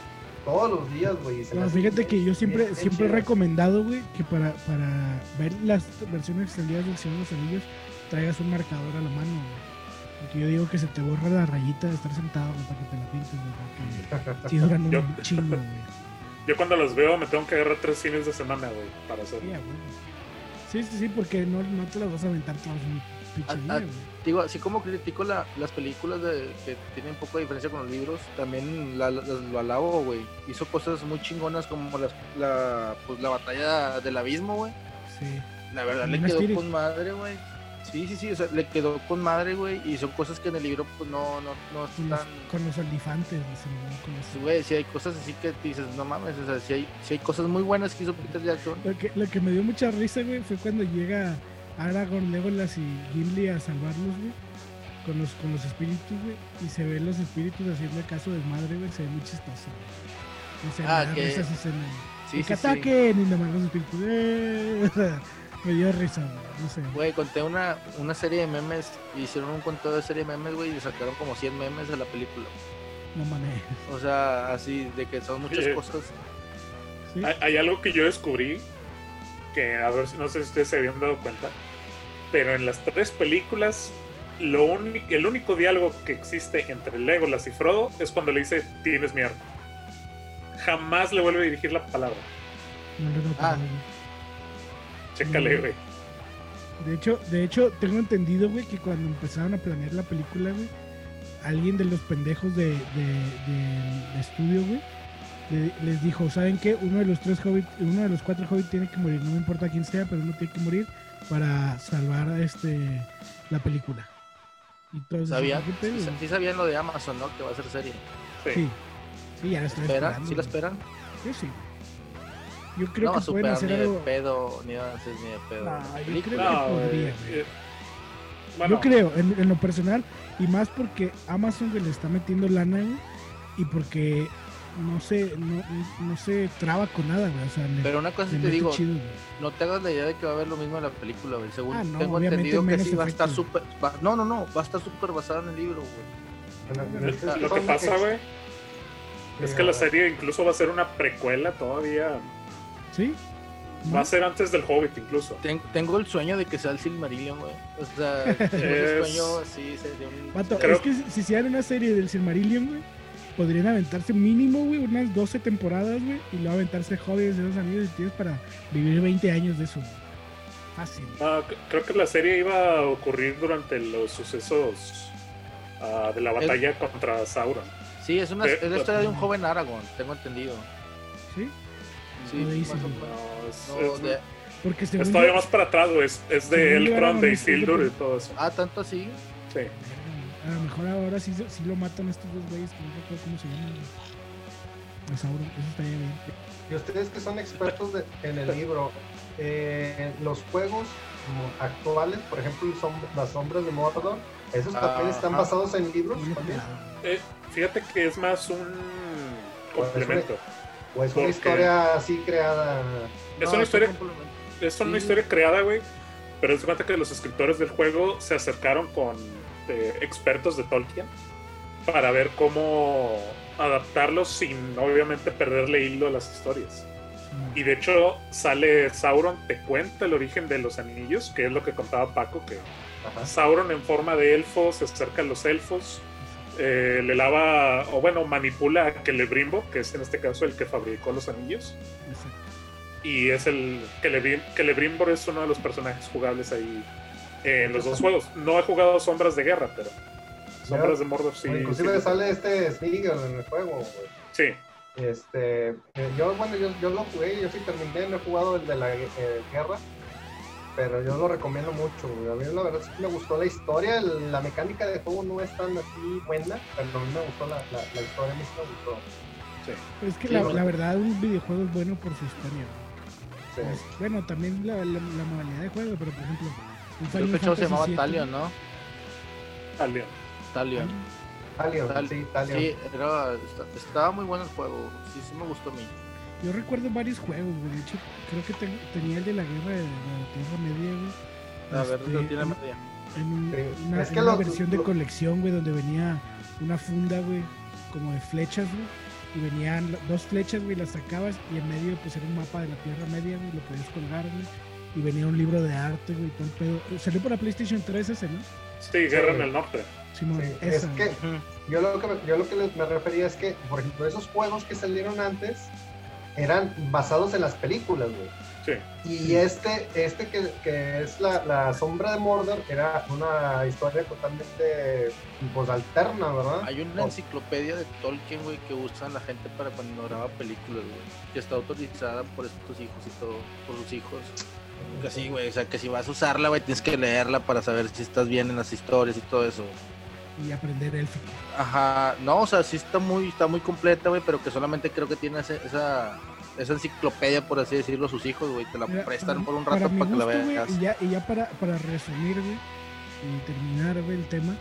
[SPEAKER 4] todos los días, güey.
[SPEAKER 1] No, fíjate que yo siempre, siempre he recomendado, güey, que para, para ver las versiones extendidas del Señor de los Anillos, traigas un marcador a la mano, güey. Porque yo digo que se te borra la rayita de estar sentado, güey, para que te la pintes, güey, porque si duran un chingo, güey.
[SPEAKER 3] Yo cuando los veo me tengo que agarrar tres fines de semana, güey, para hacerlo.
[SPEAKER 1] Sí, sí, sí, porque no, no te las vas a aventar todas un pinche
[SPEAKER 2] ah, ah, Digo, así como critico la, las películas de, que tienen poco de diferencia con los libros, también la, lo alabo, güey. Hizo cosas muy chingonas como las, la, pues, la batalla del abismo, güey.
[SPEAKER 1] Sí.
[SPEAKER 2] La verdad le quedó con madre, güey. Sí, sí, sí, o sea, le quedó con madre, güey, y son cosas que en el libro pues no, no, no están...
[SPEAKER 1] Con los olifantes,
[SPEAKER 2] güey, sí hay cosas así que dices, no mames, o sea, sí hay, sí hay cosas muy buenas que hizo Peter Jackson.
[SPEAKER 1] Lo que, lo que me dio mucha risa, güey, fue cuando llega Aragorn, Legolas y Gimli a salvarlos, güey, con los, con los espíritus, güey, y se ven los espíritus haciendo caso de madre, güey, se ve muy chistoso, güey. O sea, ah, que... esas escenas. Sí, que sí, ataquen y nomás los espíritus. ¡eh! Me dio risa, no sé.
[SPEAKER 2] Güey, conté una, una serie de memes, hicieron un conteo de serie de memes, güey, y sacaron como 100 memes de la película.
[SPEAKER 1] No mames.
[SPEAKER 2] O sea, así, de que son muchas cosas.
[SPEAKER 3] Hay, algo que yo descubrí, que a ver si no sé si ustedes se habían dado cuenta, pero en las tres películas, lo el único diálogo que existe entre Legolas y Frodo es cuando le dice, tienes miedo. Jamás le vuelve a dirigir la palabra.
[SPEAKER 1] No, no, no, ah.
[SPEAKER 3] Chécale, güey.
[SPEAKER 1] De hecho, de hecho, tengo entendido, güey, que cuando empezaron a planear la película, güey, alguien de los pendejos de, de, estudio, güey, les dijo, ¿saben qué? Uno de los tres hobbits, uno de los cuatro hobbits tiene que morir, no me importa quién sea, pero uno tiene que morir para salvar este la película.
[SPEAKER 2] Y todos ¿Sabía? Sí, sabían lo de Amazon, ¿no? Que va a ser serie.
[SPEAKER 1] Sí. Sí, ya la estoy
[SPEAKER 2] ¿Esperan? ¿Sí la esperan?
[SPEAKER 1] Sí, sí. Yo creo que pueden hacer
[SPEAKER 2] ni
[SPEAKER 1] algo.
[SPEAKER 2] De pedo, ni de ni de pedo.
[SPEAKER 1] yo creo que podría. Eh, yo creo, en, lo personal, y más porque Amazon le está metiendo lana, y porque no se, no, no se traba con nada, güey. O sea,
[SPEAKER 2] Pero una cosa te digo, no te hagas la idea de que va a haber lo mismo en la película, güey. Según ah, tengo entendido que sí va a estar súper. No, no, no, va a estar súper basado en el libro, güey.
[SPEAKER 3] Lo que pasa, güey, es que la serie incluso va a ser una precuela todavía
[SPEAKER 1] ¿Sí?
[SPEAKER 3] Va a ser antes del Hobbit, incluso.
[SPEAKER 2] tengo el sueño de que sea el Silmarillion, güey. O sea, el sueño, sí, sería
[SPEAKER 1] un... Es que si hicieran una serie del Silmarillion, güey, podrían aventarse mínimo, güey, unas 12 temporadas, güey, y luego aventarse Hobbit de los amigos y tienes para vivir 20 años de eso. Fácil.
[SPEAKER 3] Ah, creo que la serie iba a ocurrir durante los sucesos ah, de la batalla contra Sauron.
[SPEAKER 2] Sí, es, una, es la historia de un joven Aragorn, tengo entendido.
[SPEAKER 1] ¿Sí?
[SPEAKER 2] Sí,
[SPEAKER 3] es, Porque es todavía más para atrás, Es, es de Elrond, de Isildur y todo eso.
[SPEAKER 2] Ah, tanto así.
[SPEAKER 3] Sí.
[SPEAKER 1] A lo mejor ahora sí, sí lo matan estos dos güeyes, que no recuerdo cómo se llaman. eso estaría bien.
[SPEAKER 4] Y ustedes que son expertos en el libro, eh, los juegos actuales, por ejemplo, las sombras de Mordor, ¿esos también están basados en libros?
[SPEAKER 3] Eh, fíjate que es más un complemento.
[SPEAKER 4] ¿O es una historia así creada?
[SPEAKER 3] Es una historia. Es una historia creada, güey. Pero es cuenta que los escritores del juego se acercaron con eh, expertos de Tolkien para ver cómo adaptarlos sin obviamente perderle hilo a las historias. Mm. Y de hecho sale Sauron, te cuenta el origen de los anillos, que es lo que contaba Paco, que Sauron en forma de elfo se acerca a los elfos, eh, le lava, o bueno, manipula a Celebrimbo, que es en este caso el que fabricó los anillos. Y es el Celebrimbo es uno de los personajes jugables ahí en los dos juegos. No he jugado Sombras de Guerra, pero Sombras de Mordor, sí.
[SPEAKER 4] Inclusive sale este Smeagol en el juego, güey.
[SPEAKER 3] Sí.
[SPEAKER 4] Este, eh, yo, bueno, yo, yo, lo jugué, yo sí terminé, no he jugado el de la eh, guerra, pero yo lo recomiendo mucho. A mí la verdad es que me gustó la historia, la mecánica de juego no es tan así buena, pero a mí me gustó la, la, la historia, a mí me gustó.
[SPEAKER 1] Sí. Es que la, la, verdad un videojuego es bueno por su historia. Sí. Pues, bueno, también la, modalidad de juego, pero por ejemplo...
[SPEAKER 2] El Creo se llamaba Talion, ¿no?
[SPEAKER 3] Talion.
[SPEAKER 2] Talion.
[SPEAKER 4] Talion, sí, Talion. Sí,
[SPEAKER 2] era, estaba muy bueno el juego, sí, sí me gustó a mí.
[SPEAKER 1] Yo recuerdo varios juegos, güey. De hecho, creo que tenía el de la guerra de la Tierra Media, güey.
[SPEAKER 2] A ver, este, tiene media.
[SPEAKER 1] En, una, es que una versión de colección, güey, donde venía una funda, güey, como de flechas, güey. Y venían dos flechas, güey, las sacabas y en medio, pues era un mapa de la Tierra Media, güey, lo podías colgar, güey. Y venía un libro de arte, güey, todo el pedo. Salió por la PlayStation 3 ese, ¿no?
[SPEAKER 3] Sí, Guerra en el Norte.
[SPEAKER 1] Sí, es
[SPEAKER 4] que yo lo que, yo lo que me refería es que, por ejemplo, esos juegos que salieron antes, eran basados en las películas, güey.
[SPEAKER 3] Sí.
[SPEAKER 4] Y este, este que, que es la, la, sombra de Mordor, era una historia totalmente pues, alterna, ¿verdad?
[SPEAKER 2] Hay una enciclopedia de Tolkien, güey, que usan la gente para cuando graba películas, güey. Que está autorizada por estos hijos y todo, por sus hijos. Que sí, güey, o sea, que si vas a usarla, güey, tienes que leerla para saber si estás bien en las historias y todo eso
[SPEAKER 1] y aprender élfico.
[SPEAKER 2] Ajá, no, o sea, sí está muy, está muy completa, güey, pero que solamente creo que tiene esa, esa enciclopedia, por así decirlo, sus hijos, güey, te la prestan por un rato para, que la veas.
[SPEAKER 1] y ya, y ya para, para resumir, güey, y terminar, güey, el tema,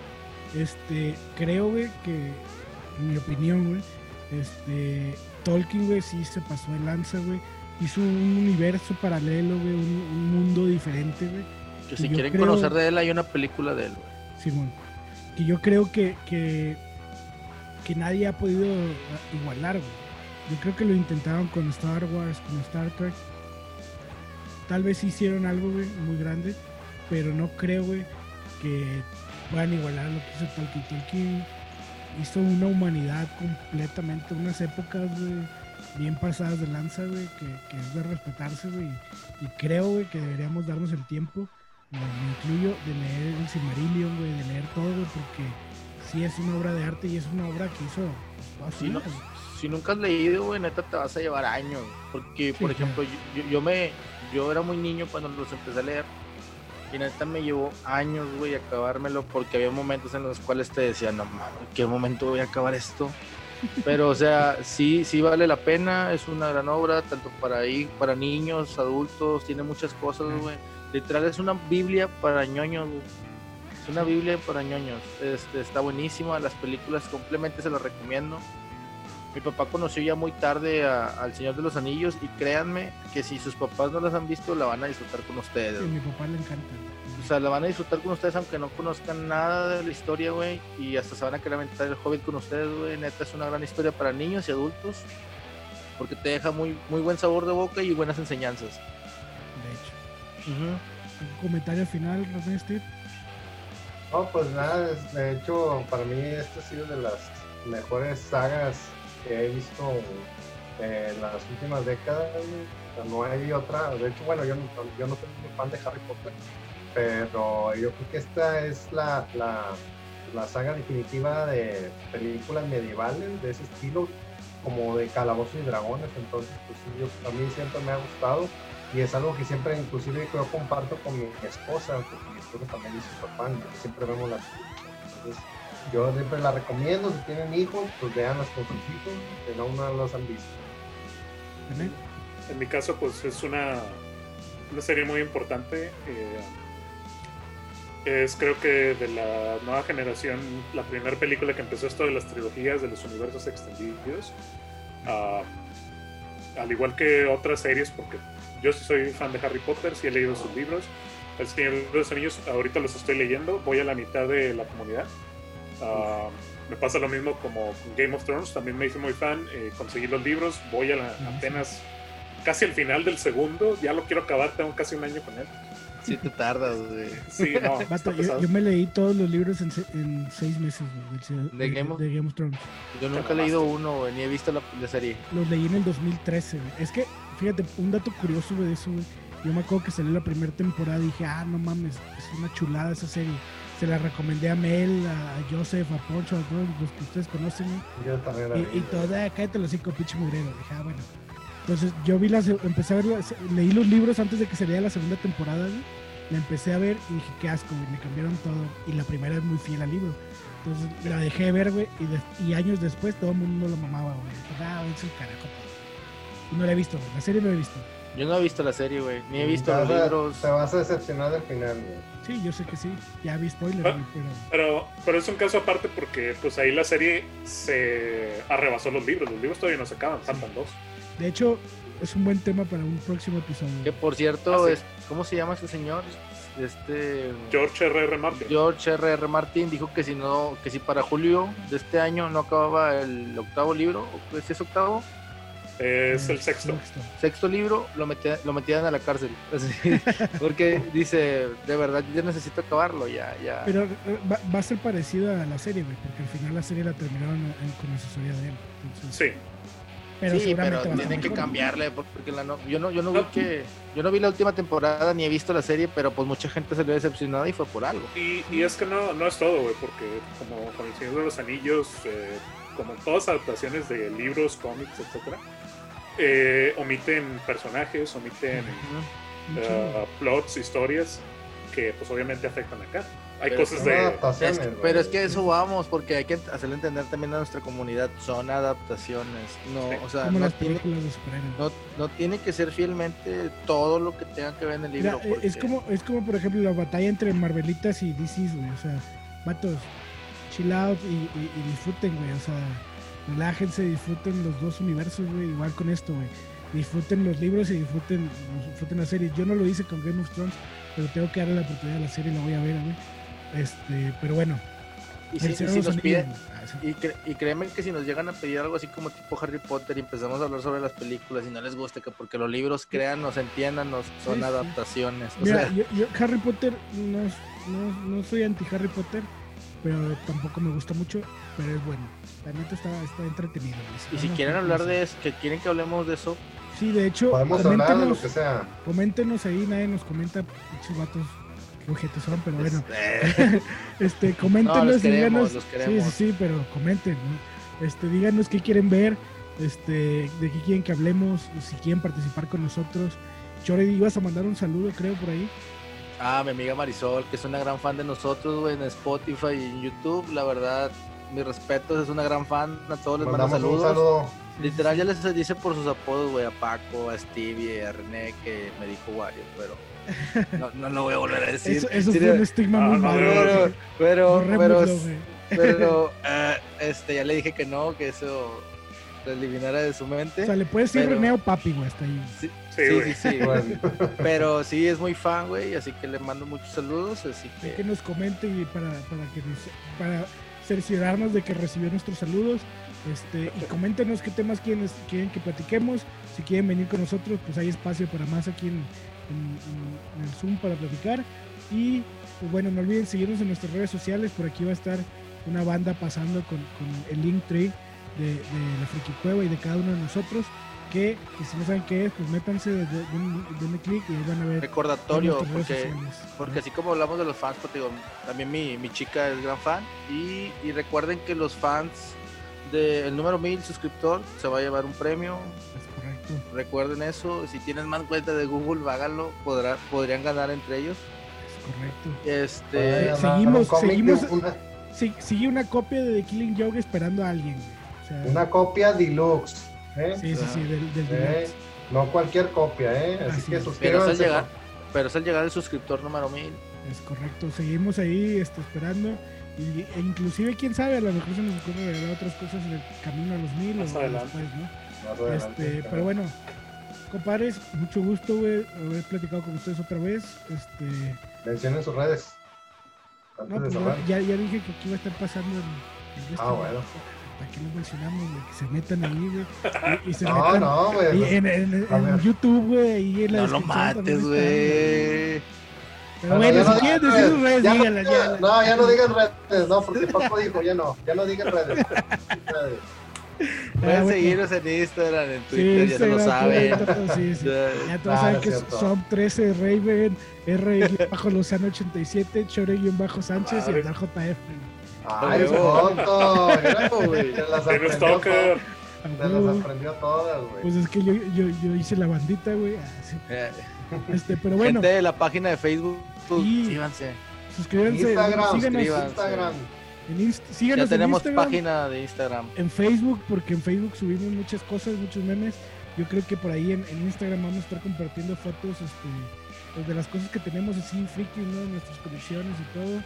[SPEAKER 1] este, creo, güey, que, en mi opinión, güey, este, Tolkien, güey, sí se pasó de lanza, güey, hizo un universo paralelo, güey, un, mundo diferente, güey.
[SPEAKER 2] Que si quieren conocer de él, hay una película de él, güey.
[SPEAKER 1] Simón que yo creo que, que, nadie ha podido igualar, Yo creo que lo intentaron con Star Wars, con Star Trek. Tal vez hicieron algo, muy grande, pero no creo, que puedan igualar lo que hizo Tolkien. Tolkien hizo una humanidad completamente, unas épocas, bien pasadas de lanza, que, es de respetarse, Y creo, que deberíamos darnos el tiempo me, incluyo de leer el Silmarillion, güey, de leer todo, güey, porque sí es una obra de arte y es una obra que hizo.
[SPEAKER 2] Si, nunca has leído, güey, neta te vas a llevar años. Porque, por ejemplo, yo, yo, me. Yo era muy niño cuando los empecé a leer. Y neta me llevó años, güey, acabármelo. Porque había momentos en los cuales te decía, no mames, ¿qué momento voy a acabar esto? Pero, o sea, sí, sí vale la pena. Es una gran obra, tanto para, ir, para niños, adultos, tiene muchas cosas, güey Literal es una Biblia para ñoños. Es una Biblia para ñoños. Este, está buenísima. Las películas completamente se las recomiendo. Mi papá conoció ya muy tarde al Señor de los Anillos y créanme que si sus papás no las han visto, la van a disfrutar con ustedes.
[SPEAKER 1] a mi papá le encanta.
[SPEAKER 2] O sea, la van a disfrutar con ustedes aunque no conozcan nada de la historia, güey. Y hasta se van a querer aventar el Hobbit con ustedes, güey. Neta, es una gran historia para niños y adultos. Porque te deja muy, muy buen sabor de boca y buenas enseñanzas.
[SPEAKER 1] ¿Un comentario final, Steve?
[SPEAKER 4] No, pues nada, de hecho, para mí esta ha sido de las mejores sagas que he visto en las últimas décadas. no hay otra, de hecho, bueno, yo, yo no soy muy fan de Harry Potter, pero yo creo que esta es la, la, la saga definitiva de películas medievales de ese estilo, como de calabozos y dragones. Entonces, pues yo, a mí siempre me ha gustado y es algo que siempre inclusive yo comparto con mi esposa, porque mi esposa también es fan, siempre vemos las Entonces, yo siempre la recomiendo, si tienen hijos, pues veanlas con sus hijos, que aún no las han visto.
[SPEAKER 3] En mi caso, pues es una, una serie muy importante. Eh, es creo que de la nueva generación, la primera película que empezó esto de las trilogías de los universos extendidos. Uh, al igual que otras series, porque yo sí soy fan de Harry Potter, sí he leído sus libros. El Señor de los Anillos, ahorita los estoy leyendo, voy a la mitad de la comunidad. Ah, me pasa lo mismo como con Game of Thrones, también me hice muy fan, eh, conseguí los libros, voy a la, apenas casi al final del segundo, ya lo quiero acabar, tengo casi un año con él.
[SPEAKER 2] Sí, te tardas, güey.
[SPEAKER 3] Sí, no.
[SPEAKER 1] yo, me leí todos los libros en, seis meses,
[SPEAKER 2] ¿De, Game of...
[SPEAKER 1] Thrones.
[SPEAKER 2] Yo nunca he leído uno, ni he visto la, serie.
[SPEAKER 1] Los leí en el 2013, Es que Fíjate, un dato curioso de eso, Yo me acuerdo que salió la primera temporada y dije, ah, no mames, es una chulada esa serie. Se la recomendé a Mel, a Joseph, a Poncho, a todos los que ustedes conocen.
[SPEAKER 4] Yo también la
[SPEAKER 1] Y, y toda, cállate los cinco pinche mugrero. Dije, ah, bueno. Entonces yo vi las, empecé a ver, leí los libros antes de que saliera la segunda temporada, güey. La empecé a ver y dije, qué asco, güey, me cambiaron todo. Y la primera es muy fiel al libro. Entonces la dejé de ver, güey, y, de- y años después todo el mundo lo mamaba, güey. Ah, es el carajo. todo". Y no la he visto, güey. La serie no la he visto.
[SPEAKER 2] Yo no he visto la serie, güey. Ni he visto los libros.
[SPEAKER 4] Te vas a decepcionar del final, güey.
[SPEAKER 1] Sí, yo sé que sí. Ya vi spoilers,
[SPEAKER 3] Ah.
[SPEAKER 1] güey, pero...
[SPEAKER 3] Pero, pero es un caso aparte porque pues ahí la serie se arrebasó los libros. Los libros todavía no se acaban, faltan dos.
[SPEAKER 1] De hecho, es un buen tema para un próximo episodio.
[SPEAKER 2] Que por cierto,
[SPEAKER 3] Ah, sí.
[SPEAKER 2] es, ¿cómo se llama este señor? Este
[SPEAKER 3] George R.R. Martin.
[SPEAKER 2] George R. R. Martin dijo que si no, que si para julio de este año no acababa el octavo libro, o que si es octavo,
[SPEAKER 3] Es el sexto.
[SPEAKER 2] sexto libro, lo metía- lo metían a la cárcel. Así, porque dice, de verdad, yo necesito acabarlo, ya, ya.
[SPEAKER 1] Pero eh, va, va a ser parecido a la serie, güey, porque al final la serie la terminaron en- con asesoría de él. Entonces,
[SPEAKER 3] Sí.
[SPEAKER 1] pero
[SPEAKER 2] sí, pero tienen que cambiarle porque la no, yo no yo no
[SPEAKER 3] No.
[SPEAKER 2] vi que yo no vi la última temporada ni he visto la serie, pero pues mucha gente salió decepcionada y fue por algo.
[SPEAKER 3] Y, y es que no, no es todo, güey, porque como con El Señor de los Anillos, eh, como todas adaptaciones de libros, cómics, etcétera, eh, omiten personajes, omiten
[SPEAKER 1] chingo.
[SPEAKER 3] plots, historias que pues obviamente afectan acá. Hay
[SPEAKER 2] Pero
[SPEAKER 3] cosas de...
[SPEAKER 4] adaptaciones,
[SPEAKER 2] Es que- pero es que eso vamos, porque hay que hacerle entender también a nuestra comunidad, son adaptaciones, no,
[SPEAKER 3] Sí.
[SPEAKER 2] o sea, no tiene, no, no que ser fielmente todo lo que tenga que ver en el
[SPEAKER 1] Mira,
[SPEAKER 2] libro.
[SPEAKER 1] es como, es como por ejemplo la batalla entre Marvelitas y DCs, güey. O sea, vatos, chill out y, y- y disfruten, güey. O sea, relájense, disfruten los dos universos, güey. Igual con esto, güey. Disfruten los libros y disfruten, disfruten la serie. Yo no lo hice con Game of Thrones, pero tengo que darle la oportunidad a la serie y la voy a ver, güey. Este, pero bueno.
[SPEAKER 2] y si, y si nos piden.
[SPEAKER 1] Ah, sí.
[SPEAKER 2] Y, cre- y créeme que si nos llegan a pedir algo así como tipo Harry Potter y empezamos a hablar sobre las películas y no les guste, que porque los libros crean, nos entiendan, nos, son
[SPEAKER 1] Sí, sí.
[SPEAKER 2] adaptaciones. O
[SPEAKER 1] Mira,
[SPEAKER 2] sea,
[SPEAKER 1] yo, yo Harry Potter no, no, no soy anti Harry Potter, pero tampoco me gusta mucho, pero es bueno. La neta está, está entretenido.
[SPEAKER 2] y si quieren hablar de eso, que quieren que hablemos de eso,
[SPEAKER 1] Sí, de hecho,
[SPEAKER 4] Podemos hablar de lo
[SPEAKER 1] coméntenos,
[SPEAKER 4] que sea.
[SPEAKER 1] coméntenos ahí, nadie nos comenta, pinches vatos, qué ojetes son, pero bueno, este,
[SPEAKER 2] No,
[SPEAKER 1] coméntenos
[SPEAKER 2] los
[SPEAKER 1] y
[SPEAKER 2] queremos,
[SPEAKER 1] díganos,
[SPEAKER 2] los
[SPEAKER 1] sí, sí, sí, pero comenten, ¿no? este, díganos qué quieren ver, este, de qué quieren que hablemos, si quieren participar con nosotros. Chore, ibas a mandar un saludo, creo, por ahí.
[SPEAKER 2] Ah, mi amiga Marisol, que es una gran fan de nosotros, güey, en Spotify y en YouTube, la verdad, mis respetos, es una gran fan, a todos les mando
[SPEAKER 4] Mandamos un
[SPEAKER 2] saludos.
[SPEAKER 4] saludo.
[SPEAKER 2] Literal ya les dice por sus apodos, güey, a Paco, a Stevie, a René, que me dijo Wario, pero no, no lo voy a volver a decir.
[SPEAKER 1] Eso, eso
[SPEAKER 2] Sí,
[SPEAKER 1] fue un estigma
[SPEAKER 3] no,
[SPEAKER 1] muy
[SPEAKER 3] no,
[SPEAKER 1] malo.
[SPEAKER 3] no,
[SPEAKER 2] pero, pero, pero,
[SPEAKER 1] güey.
[SPEAKER 2] pero, ah, este, ya le dije que no, que eso se eliminara de su mente.
[SPEAKER 1] O sea, le puedes decir René o Papi, güey, hasta ahí.
[SPEAKER 2] Sí,
[SPEAKER 3] Sí,
[SPEAKER 2] sí, sí, sí.
[SPEAKER 4] Bueno,
[SPEAKER 2] Pero sí, es muy fan, güey, así que le mando muchos saludos, así
[SPEAKER 1] que
[SPEAKER 2] que...
[SPEAKER 1] nos comente y para, para que nos- para cerciorarnos de que recibió nuestros saludos. Este, y coméntenos qué temas quieren, quieren que platiquemos. Si quieren venir con nosotros, pues hay espacio para más aquí en, en- en- en el Zoom para platicar. Y pues bueno, no olviden seguirnos en nuestras redes sociales. Por aquí va a estar una banda pasando con, con el link tree de, de la Friki Cueva y de cada uno de nosotros. Que, que si no saben qué es, pues métanse, de- de- den- denle clic y ahí van a ver.
[SPEAKER 2] Recordatorio, porque. Porque así como hablamos de los fans, pues digo, también mi, mi chica es gran fan. Y, y recuerden que los fans del número 1000 suscriptor se va a llevar un premio.
[SPEAKER 1] Es correcto.
[SPEAKER 2] Recuerden eso. Si tienen más cuenta de Google, háganlo. Podrá, podrían ganar entre ellos.
[SPEAKER 1] Es correcto.
[SPEAKER 2] Este,
[SPEAKER 1] seguimos-
[SPEAKER 4] de
[SPEAKER 1] seguimos-
[SPEAKER 4] Una,
[SPEAKER 1] sigue una copia de The Killing Joke esperando a alguien. güey. O sea,
[SPEAKER 4] una copia deluxe. ¿Eh?
[SPEAKER 1] sí, sí, sí, del, del
[SPEAKER 4] Eh. No cualquier copia, ¿eh? Así
[SPEAKER 1] Así
[SPEAKER 4] que
[SPEAKER 2] pero,
[SPEAKER 4] suscríbanse.
[SPEAKER 2] al llegar, pero es al llegar el suscriptor número 1000.
[SPEAKER 1] Es correcto. Seguimos ahí este, esperando. Y, e inclusive, quién sabe, a lo mejor se nos ocurre regalar otras cosas en el camino a los mil
[SPEAKER 3] Más
[SPEAKER 1] o
[SPEAKER 3] adelante.
[SPEAKER 1] después, ¿no?
[SPEAKER 4] Más adelante.
[SPEAKER 1] Este, pero bueno, compadres, mucho gusto, güey, haber platicado con ustedes otra vez. Este,
[SPEAKER 4] Mencionen sus redes. Antes
[SPEAKER 1] no,
[SPEAKER 4] de
[SPEAKER 1] pues ya, ya dije que aquí va a estar pasando el, el de
[SPEAKER 4] Ah, bueno.
[SPEAKER 1] ¿Para qué lo mencionamos, güey? Que se metan ahí, güey. Y, y se
[SPEAKER 4] No,
[SPEAKER 1] metan
[SPEAKER 4] no, güey.
[SPEAKER 1] en, en-
[SPEAKER 4] A
[SPEAKER 1] en
[SPEAKER 4] ver.
[SPEAKER 1] YouTube, güey. Ahí en la
[SPEAKER 2] No lo mates, güey.
[SPEAKER 1] Pero
[SPEAKER 4] No,
[SPEAKER 1] bueno,
[SPEAKER 4] ya
[SPEAKER 1] si
[SPEAKER 4] no
[SPEAKER 1] quieren
[SPEAKER 4] digan
[SPEAKER 1] decir sus redes,
[SPEAKER 4] ya no
[SPEAKER 1] ya.
[SPEAKER 4] No, ya no digan redes, no, porque Paco dijo, ya no, ya no digan redes. Redes.
[SPEAKER 2] Pueden ah, seguirnos en Instagram, en Twitter, ya se lo saben.
[SPEAKER 1] sí, sí. Ya todos saben que son 13 Raven, R-Lozano87, Chore-Sánchez y el JF.
[SPEAKER 4] Ay, pronto. Tienes stalker. Te las aprendió todas, güey.
[SPEAKER 1] Pues es que yo, yo, yo hice la bandita, güey. Eh. Este, pero bueno.
[SPEAKER 2] Gente de la página de Facebook, suscríbanse.
[SPEAKER 1] Suscríbanse.
[SPEAKER 4] Instagram, síganos. Instagram.
[SPEAKER 1] En Inst síganos
[SPEAKER 2] ya tenemos página de Instagram.
[SPEAKER 1] En Facebook, porque en Facebook subimos muchas cosas, muchos memes. Yo creo que por ahí en, en Instagram vamos a estar compartiendo fotos este, pues de las cosas que tenemos así, friki, ¿no? Nuestras colecciones y todo.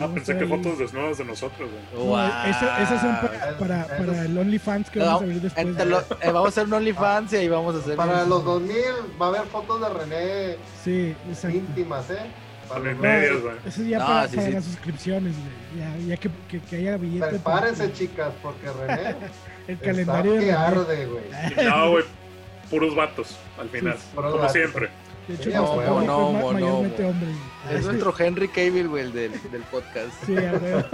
[SPEAKER 3] Ah, pensé que fotos desnudas de nosotros, güey.
[SPEAKER 1] Wow. esas son para, para, para, el OnlyFans que vamos a ver después.
[SPEAKER 2] Eh, vamos a hacer un OnlyFans y ahí vamos a hacer.
[SPEAKER 4] Para los 2000 va a haber fotos de René.
[SPEAKER 1] Sí,
[SPEAKER 4] exacto. íntimas, ¿eh?
[SPEAKER 3] Para los medios, güey.
[SPEAKER 1] Eso ya no, para, sí, para sí. las suscripciones, güey. Ya, ya que, que, que, haya billetes.
[SPEAKER 4] Prepárense, chicas, porque René.
[SPEAKER 1] el calendario de
[SPEAKER 4] René. arde, güey.
[SPEAKER 3] No, güey. Puros vatos, al final. como vatos. siempre.
[SPEAKER 1] De hecho, no, no, no, no, mayormente no, hombre.
[SPEAKER 2] Es nuestro Henry Cavill, güey, el del, del podcast.
[SPEAKER 1] Sí, a ver.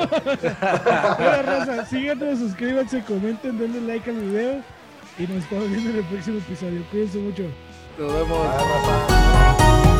[SPEAKER 1] bueno, Rosa, síganos, suscríbanse, comenten, denle like al video y nos estamos viendo en el próximo episodio. Cuídense mucho.
[SPEAKER 2] Nos vemos.